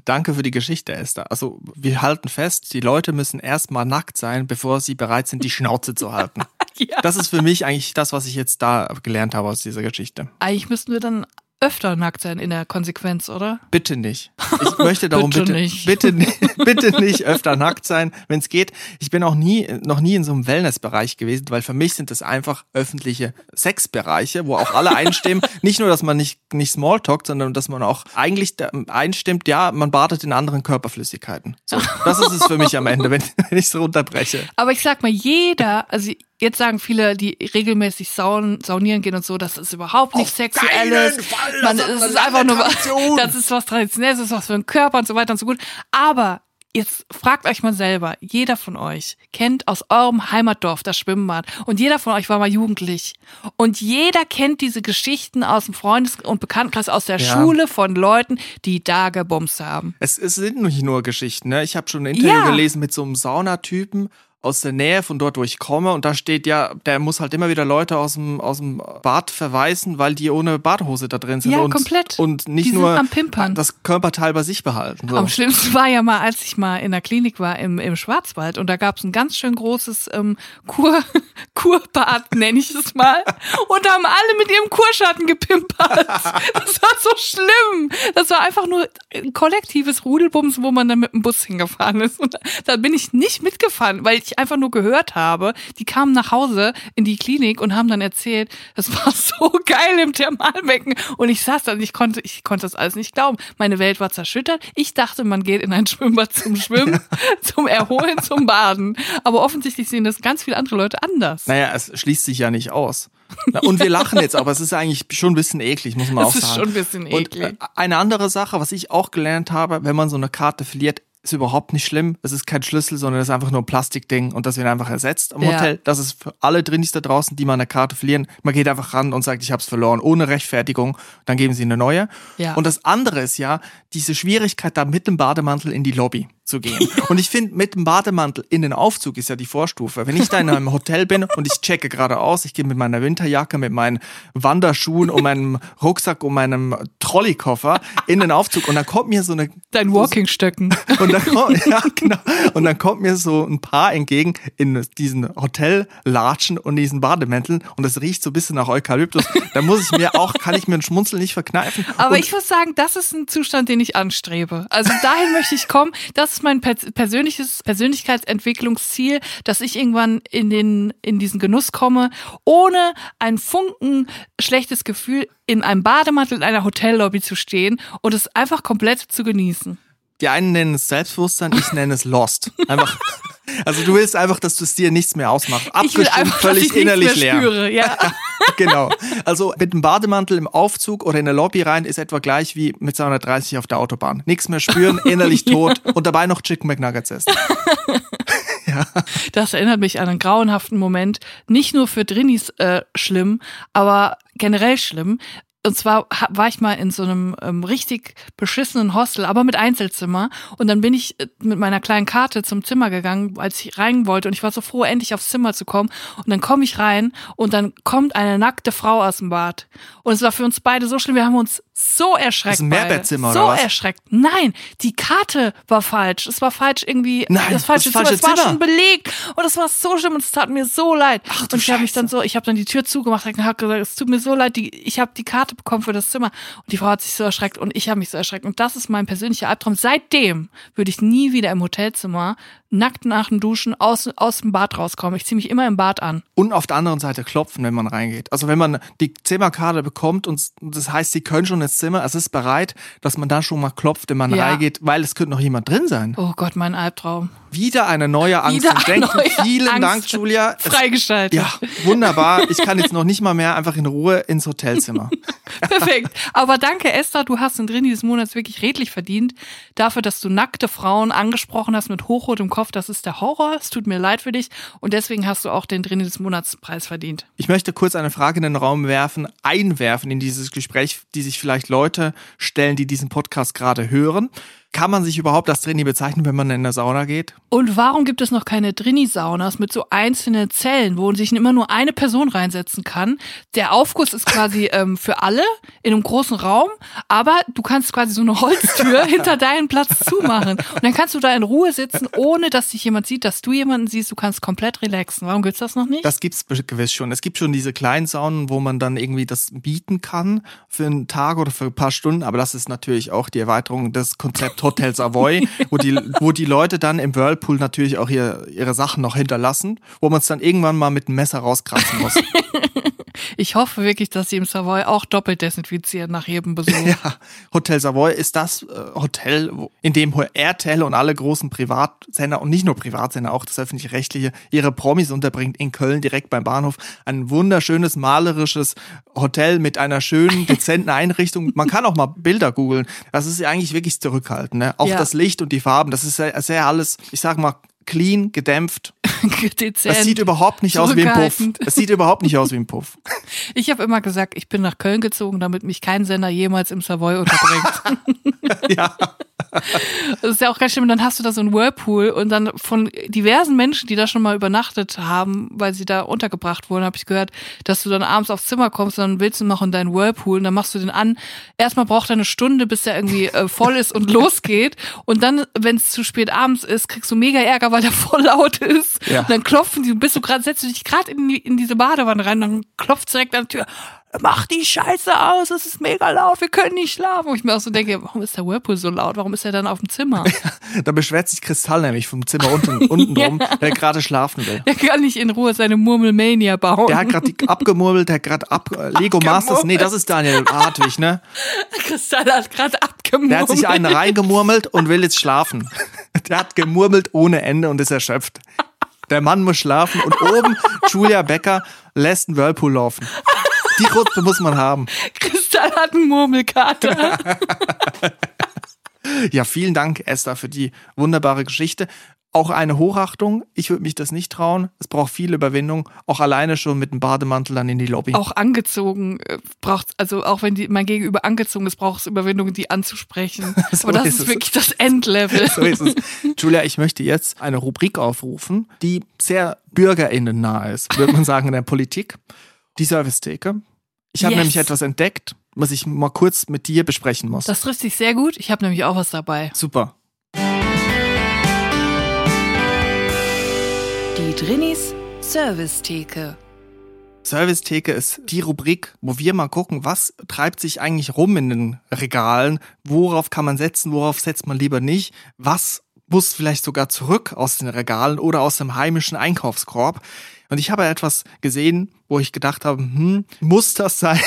danke für die Geschichte, Esther. Also, wir halten fest, die Leute müssen erstmal nackt sein, bevor sie bereit sind, die Schnauze zu halten. ja. Das ist für mich eigentlich das, was ich jetzt da gelernt habe aus dieser Geschichte. Eigentlich müssten wir dann öfter nackt sein in der Konsequenz, oder? Bitte nicht. Ich möchte darum bitte, bitte nicht. Bitte, bitte nicht öfter nackt sein, wenn es geht. Ich bin auch nie, noch nie in so einem Wellnessbereich gewesen, weil für mich sind das einfach öffentliche Sexbereiche, wo auch alle einstimmen. nicht nur, dass man nicht, nicht Smalltalkt, sondern dass man auch eigentlich einstimmt, ja, man badet in anderen Körperflüssigkeiten. So, das ist es für mich am Ende, wenn, wenn ich so unterbreche. Aber ich sag mal, jeder, also Jetzt sagen viele, die regelmäßig saun, saunieren gehen und so, das ist überhaupt nicht sexuelles. Man, es ist einfach nur, Tradition. das ist was Traditionelles, das ist was für den Körper und so weiter und so gut. Aber jetzt fragt euch mal selber, jeder von euch kennt aus eurem Heimatdorf das Schwimmbad und jeder von euch war mal jugendlich und jeder kennt diese Geschichten aus dem Freundes- und Bekanntenkreis aus der ja. Schule von Leuten, die da gebumst haben. Es, es sind nicht nur Geschichten, ne? Ich habe schon ein Interview ja. gelesen mit so einem Saunatypen aus der Nähe von dort, wo ich komme. Und da steht ja, der muss halt immer wieder Leute aus dem, aus dem Bad verweisen, weil die ohne Badehose da drin sind. Ja, und, komplett. Und nicht die nur das Körperteil bei sich behalten. So. Am schlimmsten war ja mal, als ich mal in der Klinik war im, im Schwarzwald und da gab es ein ganz schön großes ähm, Kur, Kurbad, nenne ich es mal. Und da haben alle mit ihrem Kurschatten gepimpert. Das war so schlimm. Das war einfach nur ein kollektives Rudelbums, wo man dann mit dem Bus hingefahren ist. Und da bin ich nicht mitgefahren, weil ich einfach nur gehört habe. Die kamen nach Hause in die Klinik und haben dann erzählt, das war so geil im Thermalbecken. Und ich saß da und ich konnte, ich konnte das alles nicht glauben. Meine Welt war zerschüttert. Ich dachte, man geht in ein Schwimmbad zum Schwimmen, zum Erholen, zum Baden. Aber offensichtlich sehen das ganz viele andere Leute anders. Naja, es schließt sich ja nicht aus. Und wir lachen jetzt, aber es ist eigentlich schon ein bisschen eklig, muss man das auch sagen. Es ist schon ein bisschen eklig. Und eine andere Sache, was ich auch gelernt habe, wenn man so eine Karte verliert, ist überhaupt nicht schlimm. Es ist kein Schlüssel, sondern es ist einfach nur ein Plastikding und das wird einfach ersetzt am ja. Hotel. Das ist für alle Drinis da draußen, die mal eine Karte verlieren. Man geht einfach ran und sagt, ich habe es verloren, ohne Rechtfertigung. Dann geben sie eine neue. Ja. Und das andere ist ja diese Schwierigkeit, da mit dem Bademantel in die Lobby zu gehen. Und ich finde, mit dem Bademantel in den Aufzug ist ja die Vorstufe. Wenn ich da in einem Hotel bin und ich checke gerade aus, ich gehe mit meiner Winterjacke, mit meinen Wanderschuhen und meinem Rucksack und meinem Trolleykoffer in den Aufzug und dann kommt mir so eine... Dein Walkingstöcken. Und dann kommt, ja, genau. Und dann kommt mir so ein Paar entgegen in diesen Hotellatschen und diesen Bademänteln und das riecht so ein bisschen nach Eukalyptus. Da muss ich mir auch, kann ich mir ein Schmunzel nicht verkneifen. Aber und ich muss sagen, das ist ein Zustand, den ich anstrebe. Also dahin möchte ich kommen. Das ist mein persönliches Persönlichkeitsentwicklungsziel, dass ich irgendwann in den in diesen Genuss komme, ohne ein Funken schlechtes Gefühl in einem Bademantel in einer Hotellobby zu stehen und es einfach komplett zu genießen. Die einen nennen es Selbstbewusstsein, ich nenne es Lost. Einfach also du willst einfach, dass du es dir nichts mehr ausmacht. Abgestimmt, einfach, völlig innerlich leer. Spüre, ja. genau. Also mit dem Bademantel im Aufzug oder in der Lobby rein ist etwa gleich wie mit 230 auf der Autobahn. Nichts mehr spüren, innerlich tot und dabei noch Chicken McNuggets essen. ja. Das erinnert mich an einen grauenhaften Moment. Nicht nur für Drinis äh, schlimm, aber generell schlimm und zwar war ich mal in so einem ähm, richtig beschissenen Hostel, aber mit Einzelzimmer. Und dann bin ich äh, mit meiner kleinen Karte zum Zimmer gegangen, als ich rein wollte. Und ich war so froh, endlich aufs Zimmer zu kommen. Und dann komme ich rein und dann kommt eine nackte Frau aus dem Bad. Und es war für uns beide so schlimm. Wir haben uns so erschreckt. Das ist ein Mehrbettzimmer so oder was? erschreckt. Nein, die Karte war falsch. Es war falsch irgendwie. Nein, das falsche das falsche Zimmer. Es war schon belegt. Und es war so schlimm und es tat mir so leid. Ach, und ich habe mich dann so, ich habe dann die Tür zugemacht und habe gesagt, es tut mir so leid. Die, ich habe die Karte bekommen für das Zimmer. Und die Frau hat sich so erschreckt und ich habe mich so erschreckt. Und das ist mein persönlicher Albtraum. Seitdem würde ich nie wieder im Hotelzimmer nackt nach dem Duschen aus, aus dem Bad rauskommen. Ich ziehe mich immer im Bad an. Und auf der anderen Seite klopfen, wenn man reingeht. Also wenn man die Zimmerkarte bekommt und das heißt, sie können schon ins Zimmer, es ist bereit, dass man da schon mal klopft, wenn man ja. reingeht, weil es könnte noch jemand drin sein. Oh Gott, mein Albtraum. Wieder eine neue Angst. Wieder ein Denken. Vielen Angst. Dank, Julia. Freigeschaltet. Ja, wunderbar. Ich kann jetzt noch nicht mal mehr einfach in Ruhe ins Hotelzimmer. Perfekt. Aber danke, Esther. Du hast den Drin dieses Monats wirklich redlich verdient. Dafür, dass du nackte Frauen angesprochen hast mit hochrotem Kopf. Das ist der Horror. Es tut mir leid für dich. Und deswegen hast du auch den Drin des Monats Preis verdient. Ich möchte kurz eine Frage in den Raum werfen, einwerfen in dieses Gespräch, die sich vielleicht Leute stellen, die diesen Podcast gerade hören. Kann man sich überhaupt als Drini bezeichnen, wenn man in der Sauna geht? Und warum gibt es noch keine Drini-Saunas mit so einzelnen Zellen, wo sich immer nur eine Person reinsetzen kann? Der Aufguss ist quasi ähm, für alle in einem großen Raum, aber du kannst quasi so eine Holztür hinter deinen Platz zumachen. Und dann kannst du da in Ruhe sitzen, ohne dass dich jemand sieht, dass du jemanden siehst. Du kannst komplett relaxen. Warum gibt's das noch nicht? Das gibt's gewiss schon. Es gibt schon diese kleinen Saunen, wo man dann irgendwie das bieten kann für einen Tag oder für ein paar Stunden. Aber das ist natürlich auch die Erweiterung des Konzepts Hotel Savoy, wo die, wo die Leute dann im Whirlpool natürlich auch ihr, ihre Sachen noch hinterlassen, wo man es dann irgendwann mal mit dem Messer rauskratzen muss. Ich hoffe wirklich, dass sie im Savoy auch doppelt desinfizieren nach jedem Besuch. Ja, Hotel Savoy ist das äh, Hotel, in dem RTL und alle großen Privatsender und nicht nur Privatsender, auch das öffentlich-rechtliche, ihre Promis unterbringt in Köln direkt beim Bahnhof. Ein wunderschönes, malerisches Hotel mit einer schönen, dezenten Einrichtung. Man kann auch mal Bilder googeln. Das ist ja eigentlich wirklich zurückhaltend. Ne? Auch ja. das Licht und die Farben, das ist sehr, sehr alles, ich sag mal, clean, gedämpft. Dezent, es sieht überhaupt nicht aus wie ein Puff. Es sieht überhaupt nicht aus wie ein Puff. Ich habe immer gesagt, ich bin nach Köln gezogen, damit mich kein Sender jemals im Savoy unterbringt. ja. Das ist ja auch ganz schlimm. Dann hast du da so einen Whirlpool und dann von diversen Menschen, die da schon mal übernachtet haben, weil sie da untergebracht wurden, habe ich gehört, dass du dann abends aufs Zimmer kommst und dann willst du machen deinen Whirlpool und dann machst du den an. Erstmal braucht er eine Stunde, bis der irgendwie äh, voll ist und losgeht. Und dann, wenn es zu spät abends ist, kriegst du mega Ärger, weil der voll laut ist. Ja. Und dann klopfen die, bist du gerade, setzt du dich gerade in, die, in diese Badewanne rein, dann klopft direkt an die Tür mach die Scheiße aus, es ist mega laut, wir können nicht schlafen. Wo ich mir auch so denke, warum ist der Whirlpool so laut? Warum ist er dann auf dem Zimmer? da beschwert sich Kristall nämlich vom Zimmer unten, unten ja. der gerade schlafen will. Der kann nicht in Ruhe seine Murmelmania bauen. Der hat gerade abgemurmelt, der hat gerade ab, äh, Lego Masters, nee, das ist Daniel Hartwig, ne? Kristall hat gerade abgemurmelt. Der hat sich einen reingemurmelt und will jetzt schlafen. Der hat gemurmelt ohne Ende und ist erschöpft. Der Mann muss schlafen und oben Julia Becker lässt einen Whirlpool laufen. Die Rutsche muss man haben. Kristall hat einen Murmelkater. ja, vielen Dank, Esther, für die wunderbare Geschichte. Auch eine Hochachtung. Ich würde mich das nicht trauen. Es braucht viel Überwindung. Auch alleine schon mit dem Bademantel dann in die Lobby. Auch angezogen äh, braucht also auch wenn die, mein Gegenüber angezogen ist, braucht es Überwindung, die anzusprechen. so Aber das ist, ist wirklich das Endlevel. so ist es. Julia, ich möchte jetzt eine Rubrik aufrufen, die sehr bürgerinnen nah ist, würde man sagen, in der Politik die Servicetheke. Ich habe yes. nämlich etwas entdeckt, was ich mal kurz mit dir besprechen muss. Das trifft sich sehr gut. Ich habe nämlich auch was dabei. Super. Die Drinis Servicetheke. Servicetheke ist die Rubrik, wo wir mal gucken, was treibt sich eigentlich rum in den Regalen, worauf kann man setzen, worauf setzt man lieber nicht, was muss vielleicht sogar zurück aus den Regalen oder aus dem heimischen Einkaufskorb. Und ich habe etwas gesehen, wo ich gedacht habe, hm, muss das sein?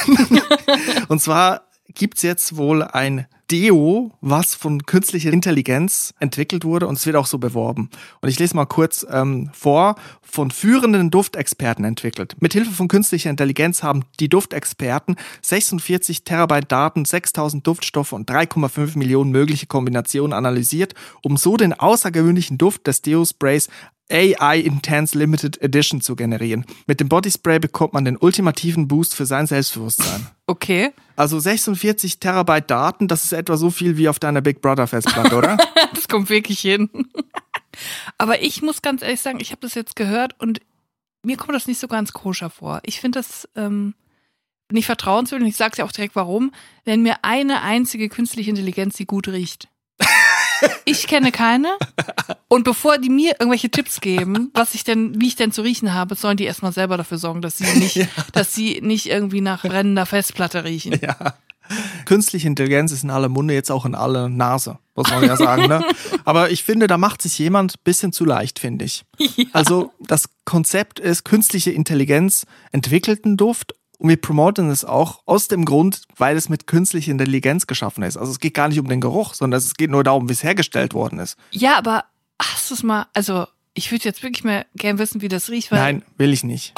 und zwar gibt's jetzt wohl ein Deo, was von künstlicher Intelligenz entwickelt wurde und es wird auch so beworben. Und ich lese mal kurz ähm, vor, von führenden Duftexperten entwickelt. Mithilfe von künstlicher Intelligenz haben die Duftexperten 46 Terabyte Daten, 6000 Duftstoffe und 3,5 Millionen mögliche Kombinationen analysiert, um so den außergewöhnlichen Duft des Deo-Sprays AI Intense Limited Edition zu generieren. Mit dem Bodyspray bekommt man den ultimativen Boost für sein Selbstbewusstsein. Okay. Also 46 Terabyte Daten, das ist etwa so viel wie auf deiner Big Brother Festplatte, oder? das kommt wirklich hin. Aber ich muss ganz ehrlich sagen, ich habe das jetzt gehört und mir kommt das nicht so ganz koscher vor. Ich finde das ähm, nicht vertrauenswürdig und ich sage ja auch direkt warum. Wenn mir eine einzige künstliche Intelligenz, die gut riecht. Ich kenne keine. Und bevor die mir irgendwelche Tipps geben, was ich denn, wie ich denn zu riechen habe, sollen die erstmal selber dafür sorgen, dass sie nicht, ja. dass sie nicht irgendwie nach brennender Festplatte riechen. Ja. Künstliche Intelligenz ist in aller Munde, jetzt auch in aller Nase, muss man ja sagen. Ne? Aber ich finde, da macht sich jemand bisschen zu leicht, finde ich. Ja. Also das Konzept ist, künstliche Intelligenz entwickelt einen Duft Und wir promoten es auch aus dem Grund, weil es mit künstlicher Intelligenz geschaffen ist. Also es geht gar nicht um den Geruch, sondern es geht nur darum, wie es hergestellt worden ist. Ja, aber hast du es mal, also ich würde jetzt wirklich mal gern wissen, wie das riecht. Weil Nein, will ich nicht.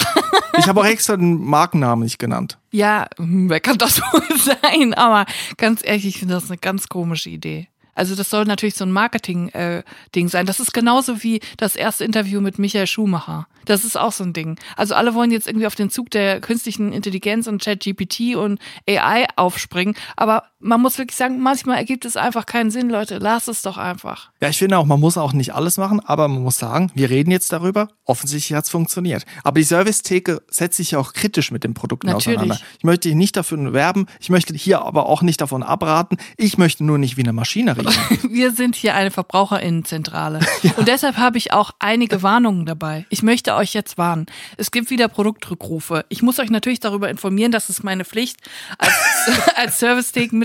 ich habe auch extra den Markennamen nicht genannt. Ja, hm, wer kann das wohl sein? Aber ganz ehrlich, ich finde das eine ganz komische Idee. Also das soll natürlich so ein Marketing-Ding äh, sein. Das ist genauso wie das erste Interview mit Michael Schumacher. Das ist auch so ein Ding. Also alle wollen jetzt irgendwie auf den Zug der künstlichen Intelligenz und ChatGPT und AI aufspringen. Aber man muss wirklich sagen, manchmal ergibt es einfach keinen Sinn, Leute. Lasst es doch einfach. Ja, ich finde auch, man muss auch nicht alles machen, aber man muss sagen, wir reden jetzt darüber. Offensichtlich hat es funktioniert. Aber die Servicetheke setzt sich ja auch kritisch mit den Produkten Natürlich. auseinander. Ich möchte hier nicht dafür werben. Ich möchte hier aber auch nicht davon abraten. Ich möchte nur nicht wie eine Maschine reden. wir sind hier eine Verbraucherinnenzentrale. ja. Und deshalb habe ich auch einige Warnungen dabei. Ich möchte euch jetzt warnen. Es gibt wieder Produktrückrufe. Ich muss euch natürlich darüber informieren, das ist meine Pflicht als, als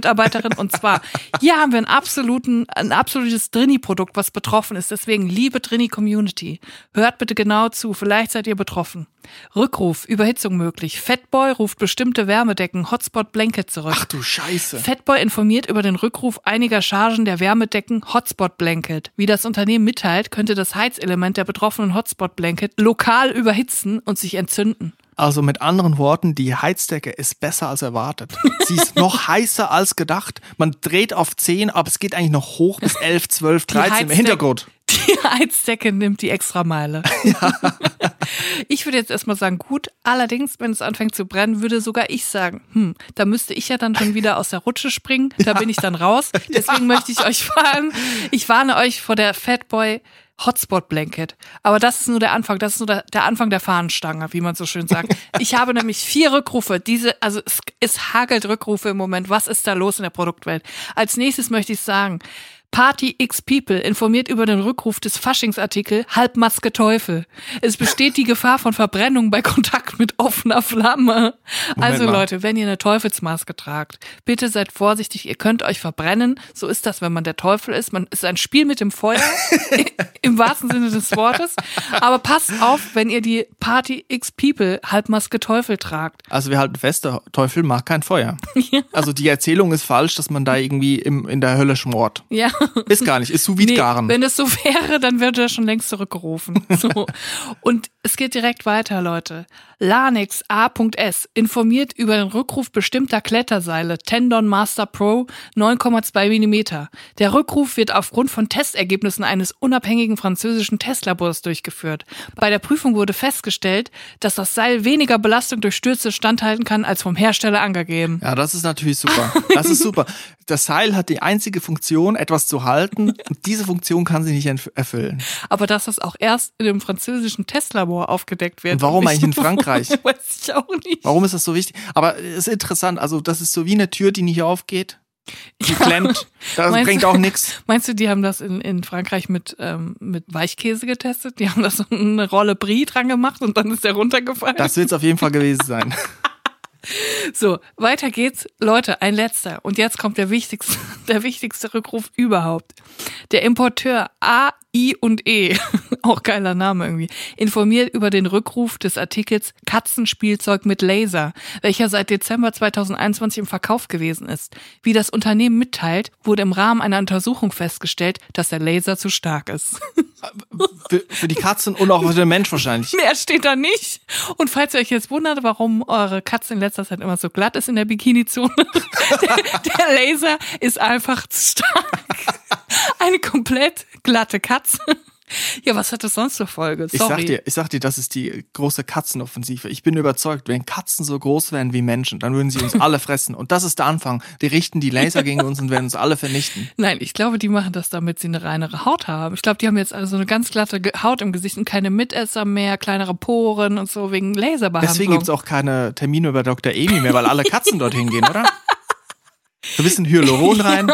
Servicetheken-Mitarbeiterin. Und zwar, hier haben wir einen absoluten, ein absolutes Drini-Produkt, was betroffen ist. Deswegen, liebe Drini-Community, hört bitte genau zu. Vielleicht seid ihr betroffen. Rückruf, Überhitzung möglich. Fatboy ruft bestimmte Wärmedecken, Hotspot Blanket zurück. Ach du Scheiße. Fatboy informiert über den Rückruf einiger Chargen der Wärmedecken Hotspot Blanket. Wie das Unternehmen mitteilt, könnte das Heizelement der betroffenen Hotspot Blanket lokal überhitzen und sich entzünden. Also mit anderen Worten, die Heizdecke ist besser als erwartet. Sie ist noch heißer als gedacht. Man dreht auf 10, aber es geht eigentlich noch hoch bis 11, 12, 13 im Hintergrund. Die Heizdecke nimmt die Extrameile. Ja. Ich würde jetzt erstmal sagen, gut. Allerdings, wenn es anfängt zu brennen, würde sogar ich sagen, hm, da müsste ich ja dann schon wieder aus der Rutsche springen. Da ja. bin ich dann raus. Deswegen ja. möchte ich euch warnen. Ich warne euch vor der Fatboy Hotspot Blanket. Aber das ist nur der Anfang, das ist nur der, der Anfang der Fahnenstange, wie man so schön sagt. Ich habe nämlich vier Rückrufe. Diese, also es, es hagelt Rückrufe im Moment. Was ist da los in der Produktwelt? Als nächstes möchte ich sagen, Party X People informiert über den Rückruf des Faschingsartikel Halbmaske Teufel. Es besteht die Gefahr von Verbrennung bei Kontakt mit offener Flamme. Moment also mal. Leute, wenn ihr eine Teufelsmaske tragt, bitte seid vorsichtig, ihr könnt euch verbrennen. So ist das, wenn man der Teufel ist. Man ist ein Spiel mit dem Feuer, im wahrsten Sinne des Wortes. Aber passt auf, wenn ihr die Party X People Halbmaske Teufel tragt. Also wir halten fest, der Teufel mag kein Feuer. Ja. Also die Erzählung ist falsch, dass man da irgendwie im, in der Hölle schmort. Ja. Ist gar nicht, ist sous nee, garen. Wenn es so wäre, dann würde er schon längst zurückgerufen. So. Und es geht direkt weiter, Leute. Lanix A.S. informiert über den Rückruf bestimmter Kletterseile Tendon Master Pro 9,2 mm. Der Rückruf wird aufgrund von Testergebnissen eines unabhängigen französischen Testlabors durchgeführt. Bei der Prüfung wurde festgestellt, dass das Seil weniger Belastung durch Stürze standhalten kann als vom Hersteller angegeben. Ja, das ist natürlich super. Das ist super. Das Seil hat die einzige Funktion, etwas zu halten. Und diese Funktion kann sie nicht erfüllen. Aber dass das auch erst in dem französischen Testlabor aufgedeckt wird. Und warum eigentlich in Frankreich? Weiß ich auch nicht. Warum ist das so wichtig? Aber es ist interessant. Also, das ist so wie eine Tür, die nicht aufgeht. Die ja. klemmt. Das meinst bringt auch nichts. Meinst du, die haben das in, in Frankreich mit, ähm, mit Weichkäse getestet? Die haben das so eine Rolle Brie dran gemacht und dann ist der runtergefallen? Das wird es auf jeden Fall gewesen sein. So, weiter geht's. Leute, ein letzter. Und jetzt kommt der wichtigste, der wichtigste Rückruf überhaupt. Der Importeur A I und E, auch geiler Name irgendwie, informiert über den Rückruf des Artikels Katzenspielzeug mit Laser, welcher seit Dezember 2021 im Verkauf gewesen ist. Wie das Unternehmen mitteilt, wurde im Rahmen einer Untersuchung festgestellt, dass der Laser zu stark ist. Für, für die Katzen und auch für den Mensch wahrscheinlich. Mehr steht da nicht. Und falls ihr euch jetzt wundert, warum eure Katze in letzter Zeit immer so glatt ist in der Bikini-Zone, der, der Laser ist einfach zu stark. Eine komplett glatte Katze. Ja, was hat das sonst zur Folge? Sorry. Ich sag dir, ich sag dir, das ist die große Katzenoffensive. Ich bin überzeugt, wenn Katzen so groß wären wie Menschen, dann würden sie uns alle fressen. Und das ist der Anfang. Die richten die Laser gegen uns und werden uns alle vernichten. Nein, ich glaube, die machen das, damit sie eine reinere Haut haben. Ich glaube, die haben jetzt also eine ganz glatte Haut im Gesicht und keine Mitesser mehr, kleinere Poren und so wegen Laserbehandlung. Deswegen gibt's auch keine Termine über Dr. Emi mehr, weil alle Katzen dorthin gehen, oder? So ein bisschen Hyaluron rein.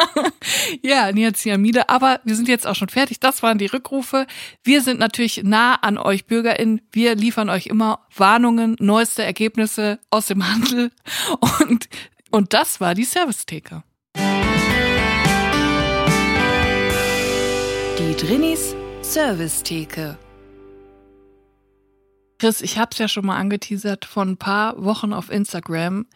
ja, Niacinamide. Aber wir sind jetzt auch schon fertig. Das waren die Rückrufe. Wir sind natürlich nah an euch BürgerInnen. Wir liefern euch immer Warnungen, neueste Ergebnisse aus dem Handel. Und, und das war die Servicetheke. Die Drinis Servicetheke. Chris, ich habe es ja schon mal angeteasert vor ein paar Wochen auf Instagram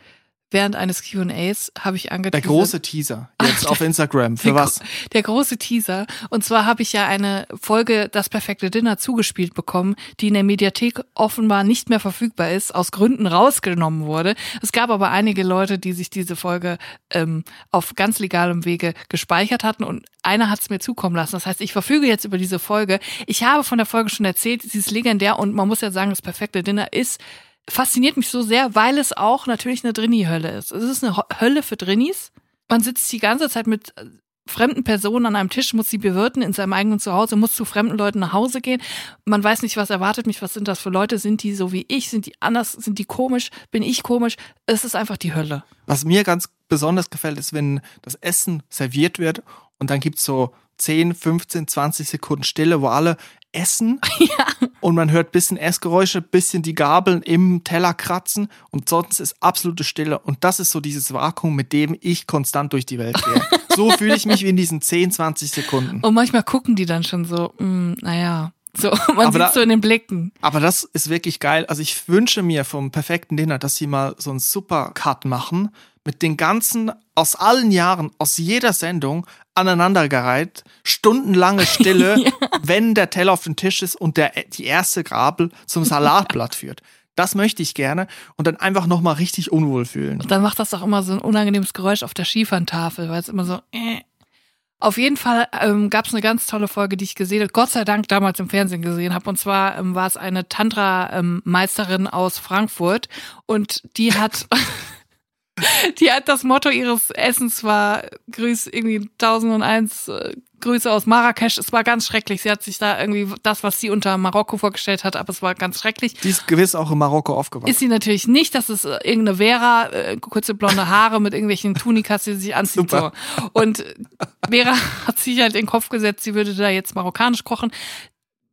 während eines QAs habe ich angeteasert. Der große Teaser jetzt auf Instagram. Für der, was? Der große Teaser. Und zwar habe ich ja eine Folge Das perfekte Dinner zugespielt bekommen, die in der Mediathek offenbar nicht mehr verfügbar ist, aus Gründen rausgenommen wurde. Es gab aber einige Leute, die sich diese Folge ähm, auf ganz legalem Wege gespeichert hatten und einer hat es mir zukommen lassen. Das heißt, ich verfüge jetzt über diese Folge. Ich habe von der Folge schon erzählt, sie ist legendär und man muss ja sagen, das perfekte Dinner ist fasziniert mich so sehr, weil es auch natürlich eine Drini-Hölle ist. Es ist eine Hölle für Drinis. Man sitzt die ganze Zeit mit äh, fremden Personen an einem Tisch, muss sie bewirten in seinem eigenen Zuhause, muss zu fremden Leuten nach Hause gehen. Man weiß nicht, was erwartet mich, was sind das für Leute, sind die so wie ich, sind die anders, sind die komisch, bin ich komisch? Es ist einfach die Hölle. Was mir ganz besonders gefällt, ist, wenn das Essen serviert wird und dann gibt's so 10, 15, 20 Sekunden Stille, wo alle essen ja. und man hört bisschen Essgeräusche, bisschen die Gabeln im Teller kratzen und sonst ist absolute Stille und das ist so dieses Vakuum, mit dem ich konstant durch die Welt gehe. so fühle ich mich wie in diesen 10, 20 Sekunden. Und manchmal gucken die dann schon so, mh, mm, naja. So, man aber sieht da, so in den Blicken. Aber das ist wirklich geil. Also ich wünsche mir vom perfekten Dinner, dass sie mal so einen Supercut machen mit den ganzen aus allen Jahren, aus jeder Sendung aneinandergereiht, stundenlange Stille, ja. wenn der Teller auf dem Tisch ist und der, die erste Grabel zum Salatblatt führt. Das möchte ich gerne und dann einfach nochmal richtig unwohl fühlen. Und dann macht das doch immer so ein unangenehmes Geräusch auf der Schieferntafel, weil es immer so. Äh. Auf jeden Fall ähm, gab es eine ganz tolle Folge, die ich gesehen habe, Gott sei Dank damals im Fernsehen gesehen habe. Und zwar ähm, war es eine Tantra-Meisterin ähm, aus Frankfurt und die hat Die hat das Motto ihres Essens war Grüß irgendwie 1001 äh, Grüße aus Marrakesch. Es war ganz schrecklich. Sie hat sich da irgendwie das, was sie unter Marokko vorgestellt hat, aber es war ganz schrecklich. Die ist gewiss auch in Marokko aufgewachsen. Ist sie natürlich nicht. Das ist äh, irgendeine Vera, äh, kurze blonde Haare mit irgendwelchen Tunikas, die sie sich anzieht. Super. So. Und Vera hat sich halt in den Kopf gesetzt, sie würde da jetzt marokkanisch kochen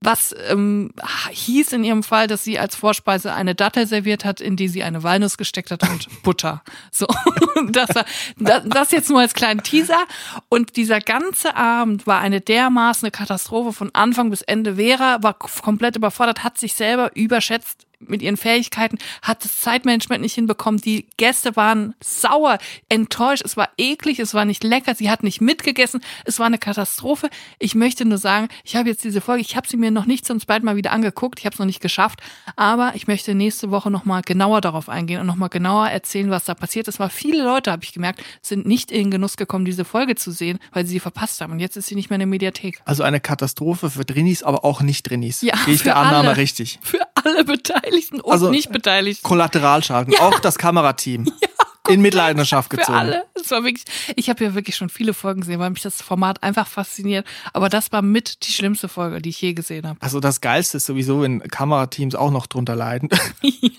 was ähm, hieß in ihrem Fall, dass sie als Vorspeise eine Dattel serviert hat, in die sie eine Walnuss gesteckt hat und Butter. So, das, das, das jetzt nur als kleinen Teaser. Und dieser ganze Abend war eine dermaßen Katastrophe von Anfang bis Ende. Vera war komplett überfordert, hat sich selber überschätzt mit ihren Fähigkeiten, hat das Zeitmanagement nicht hinbekommen. Die Gäste waren sauer, enttäuscht. Es war eklig, es war nicht lecker. Sie hat nicht mitgegessen. Es war eine Katastrophe. Ich möchte nur sagen, ich habe jetzt diese Folge, ich habe sie mir noch nicht zum zweiten Mal wieder angeguckt. Ich habe es noch nicht geschafft. Aber ich möchte nächste Woche nochmal genauer darauf eingehen und nochmal genauer erzählen, was da passiert ist. Weil viele Leute, habe ich gemerkt, sind nicht in den Genuss gekommen, diese Folge zu sehen, weil sie sie verpasst haben. Und jetzt ist sie nicht mehr in der Mediathek. Also eine Katastrophe für Drinis, aber auch nicht Drinis. Ja, Gehe ich der Annahme alle, richtig. Für alle Beteiligten und also, nicht Beteiligten. Kollateralschaden, ja. auch das Kamerateam. Ja in Mitleidenschaft gezogen. Für alle. Es war wirklich, ich habe ja wirklich schon viele Folgen gesehen, weil mich das Format einfach fasziniert. Aber das war mit die schlimmste Folge, die ich je gesehen habe. Also das Geilste ist sowieso, wenn Kamerateams auch noch drunter leiden.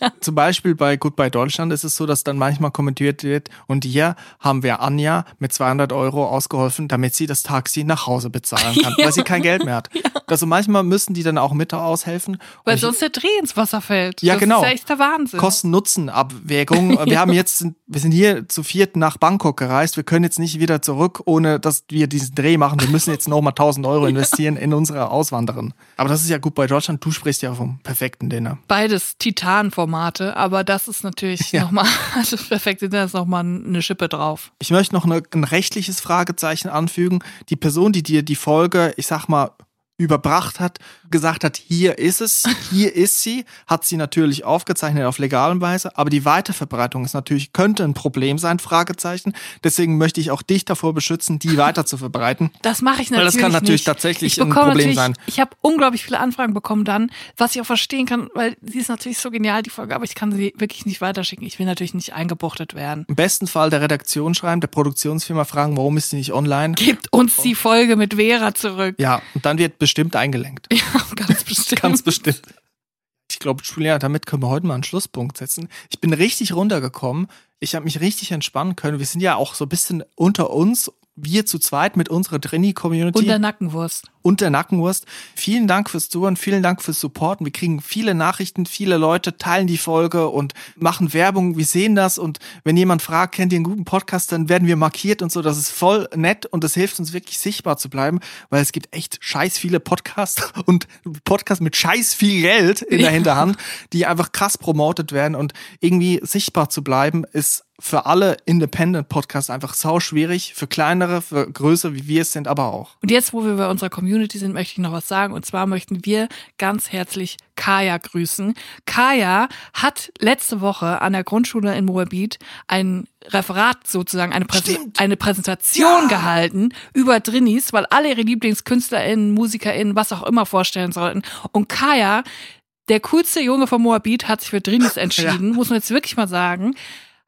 Ja. Zum Beispiel bei Goodbye Deutschland ist es so, dass dann manchmal kommentiert wird, und hier haben wir Anja mit 200 Euro ausgeholfen, damit sie das Taxi nach Hause bezahlen kann, ja. weil sie kein Geld mehr hat. Ja. Also manchmal müssen die dann auch mit aushelfen. Weil sonst der Dreh ins Wasser fällt. Ja, das genau. Das ist ja echt der Wahnsinn. Kosten-Nutzen-Abwägung. Wir haben jetzt, wir sind hier zu viert nach Bangkok gereist. Wir können jetzt nicht wieder zurück, ohne dass wir diesen Dreh machen. Wir müssen jetzt nochmal 1000 Euro investieren in unsere Auswanderin. Aber das ist ja gut bei Deutschland. Du sprichst ja vom perfekten Dinner. Beides Titan-Formate, aber das ist natürlich ja. nochmal, also das perfekte Dinner ist nochmal eine Schippe drauf. Ich möchte noch eine, ein rechtliches Fragezeichen anfügen. Die Person, die dir die Folge, ich sag mal, überbracht hat, gesagt hat, hier ist es, hier ist sie, hat sie natürlich aufgezeichnet auf legalen Weise, aber die Weiterverbreitung ist natürlich, könnte ein Problem sein, Fragezeichen. Deswegen möchte ich auch dich davor beschützen, die weiter zu verbreiten. Das mache ich natürlich Weil das kann natürlich nicht. tatsächlich ein Problem sein. Ich habe unglaublich viele Anfragen bekommen dann, was ich auch verstehen kann, weil sie ist natürlich so genial, die Folge, aber ich kann sie wirklich nicht weiterschicken. Ich will natürlich nicht eingebuchtet werden. Im besten Fall der Redaktion schreiben, der Produktionsfirma fragen, warum ist sie nicht online? Gebt uns die Folge mit Vera zurück. Ja, und dann wird bestimmt eingelenkt. Ja, ganz bestimmt. ganz bestimmt. Ich glaube, Julia, damit können wir heute mal einen Schlusspunkt setzen. Ich bin richtig runtergekommen. Ich habe mich richtig entspannen können. Wir sind ja auch so ein bisschen unter uns wir zu zweit mit unserer Trainee-Community. Und der Nackenwurst. Und der Nackenwurst. Vielen Dank fürs Zuhören, vielen Dank fürs Supporten. Wir kriegen viele Nachrichten, viele Leute teilen die Folge und machen Werbung. Wir sehen das und wenn jemand fragt, kennt ihr einen guten Podcast, dann werden wir markiert und so. Das ist voll nett und das hilft uns wirklich sichtbar zu bleiben, weil es gibt echt scheiß viele Podcasts und Podcasts mit scheiß viel Geld in der Hinterhand, die einfach krass promotet werden und irgendwie sichtbar zu bleiben ist für alle Independent-Podcasts einfach sau schwierig, für kleinere, für größere, wie wir es sind, aber auch. Und jetzt, wo wir bei unserer Community sind, möchte ich noch was sagen. Und zwar möchten wir ganz herzlich Kaya grüßen. Kaya hat letzte Woche an der Grundschule in Moabit ein Referat sozusagen, eine, Präse eine Präsentation ja. gehalten über Drinis, weil alle ihre LieblingskünstlerInnen, MusikerInnen, was auch immer vorstellen sollten. Und Kaya, der coolste Junge von Moabit, hat sich für Drinis entschieden, ja. muss man jetzt wirklich mal sagen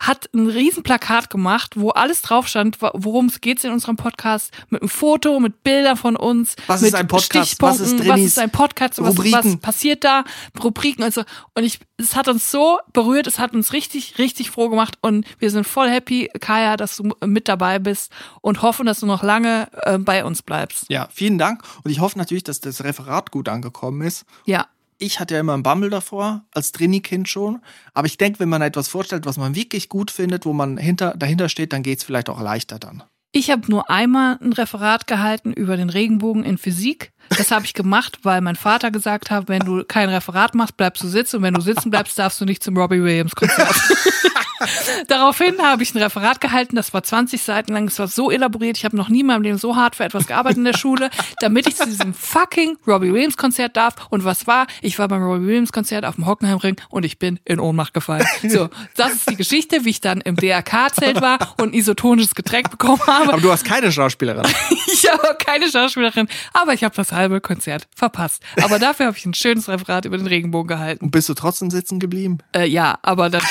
hat ein Riesenplakat gemacht, wo alles drauf stand, worum es geht in unserem Podcast, mit einem Foto, mit Bildern von uns, was mit ist ein Podcast, was ist, was ist ein Podcast, was, was, passiert da, Rubriken und so. Und ich, es hat uns so berührt, es hat uns richtig, richtig froh gemacht und wir sind voll happy, Kaya, dass du mit dabei bist und hoffen, dass du noch lange äh, bei uns bleibst. Ja, vielen Dank und ich hoffe natürlich, dass das Referat gut angekommen ist. Ja ich hatte ja immer einen Bammel davor, als Trainee-Kind schon. Aber ich denke, wenn man etwas vorstellt, was man wirklich gut findet, wo man hinter, dahinter steht, dann geht es vielleicht auch leichter dann. Ich habe nur einmal ein Referat gehalten über den Regenbogen in Physik. Das habe ich gemacht, weil mein Vater gesagt hat, wenn du kein Referat machst, bleibst du sitzen und wenn du sitzen bleibst, darfst du nicht zum Robbie Williams Konzert. Daraufhin habe ich ein Referat gehalten, das war 20 Seiten lang, es war so elaboriert, ich habe noch nie in meinem Leben so hart für etwas gearbeitet in der Schule, damit ich zu diesem fucking Robbie Williams Konzert darf. Und was war? Ich war beim Robbie Williams Konzert auf dem Hockenheimring und ich bin in Ohnmacht gefallen. So, das ist die Geschichte, wie ich dann im DRK-Zelt war und ein isotonisches Getränk bekommen habe. Aber du hast keine Schauspielerin. ich habe keine Schauspielerin, aber ich habe das halbe Konzert verpasst. Aber dafür habe ich ein schönes Referat über den Regenbogen gehalten. Und bist du trotzdem sitzen geblieben? Äh, ja, aber dann.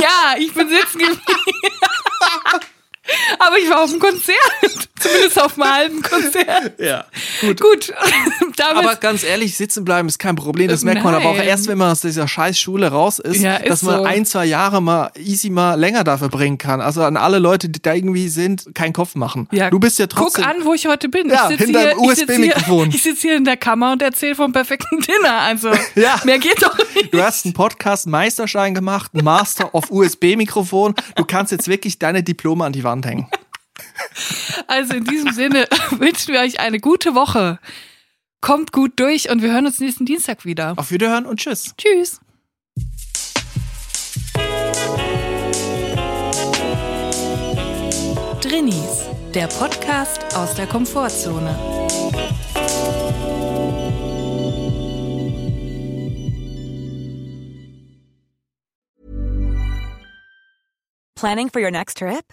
ja, ich bin sitzen geblieben. Aber ich war auf dem Konzert. Zumindest auf einem halben Konzert. Ja, gut. Gut. Aber ganz ehrlich, sitzen bleiben ist kein Problem. Das merkt man aber auch erst, wenn man aus dieser scheiß Schule raus ist, ja, ist dass man so. ein, zwei Jahre mal easy mal länger dafür bringen kann. Also an alle Leute, die da irgendwie sind, keinen Kopf machen. Ja, du bist ja trotzdem. Guck an, wo ich heute bin. Ja, hinter dem USB-Mikrofon. Ich sitze hier in der Kammer und erzähle vom perfekten Dinner. Also, ja. mehr geht doch nicht. Du hast einen Podcast-Meisterschein gemacht, Master of USB-Mikrofon. Du kannst jetzt wirklich deine Diplome an die Wand hängen. Also in diesem Sinne wünschen wir euch eine gute Woche. Kommt gut durch und wir hören uns nächsten Dienstag wieder. Auf Wiederhören und tschüss. Tschüss. Drinnies, der Podcast aus der Komfortzone. Planning for your next trip?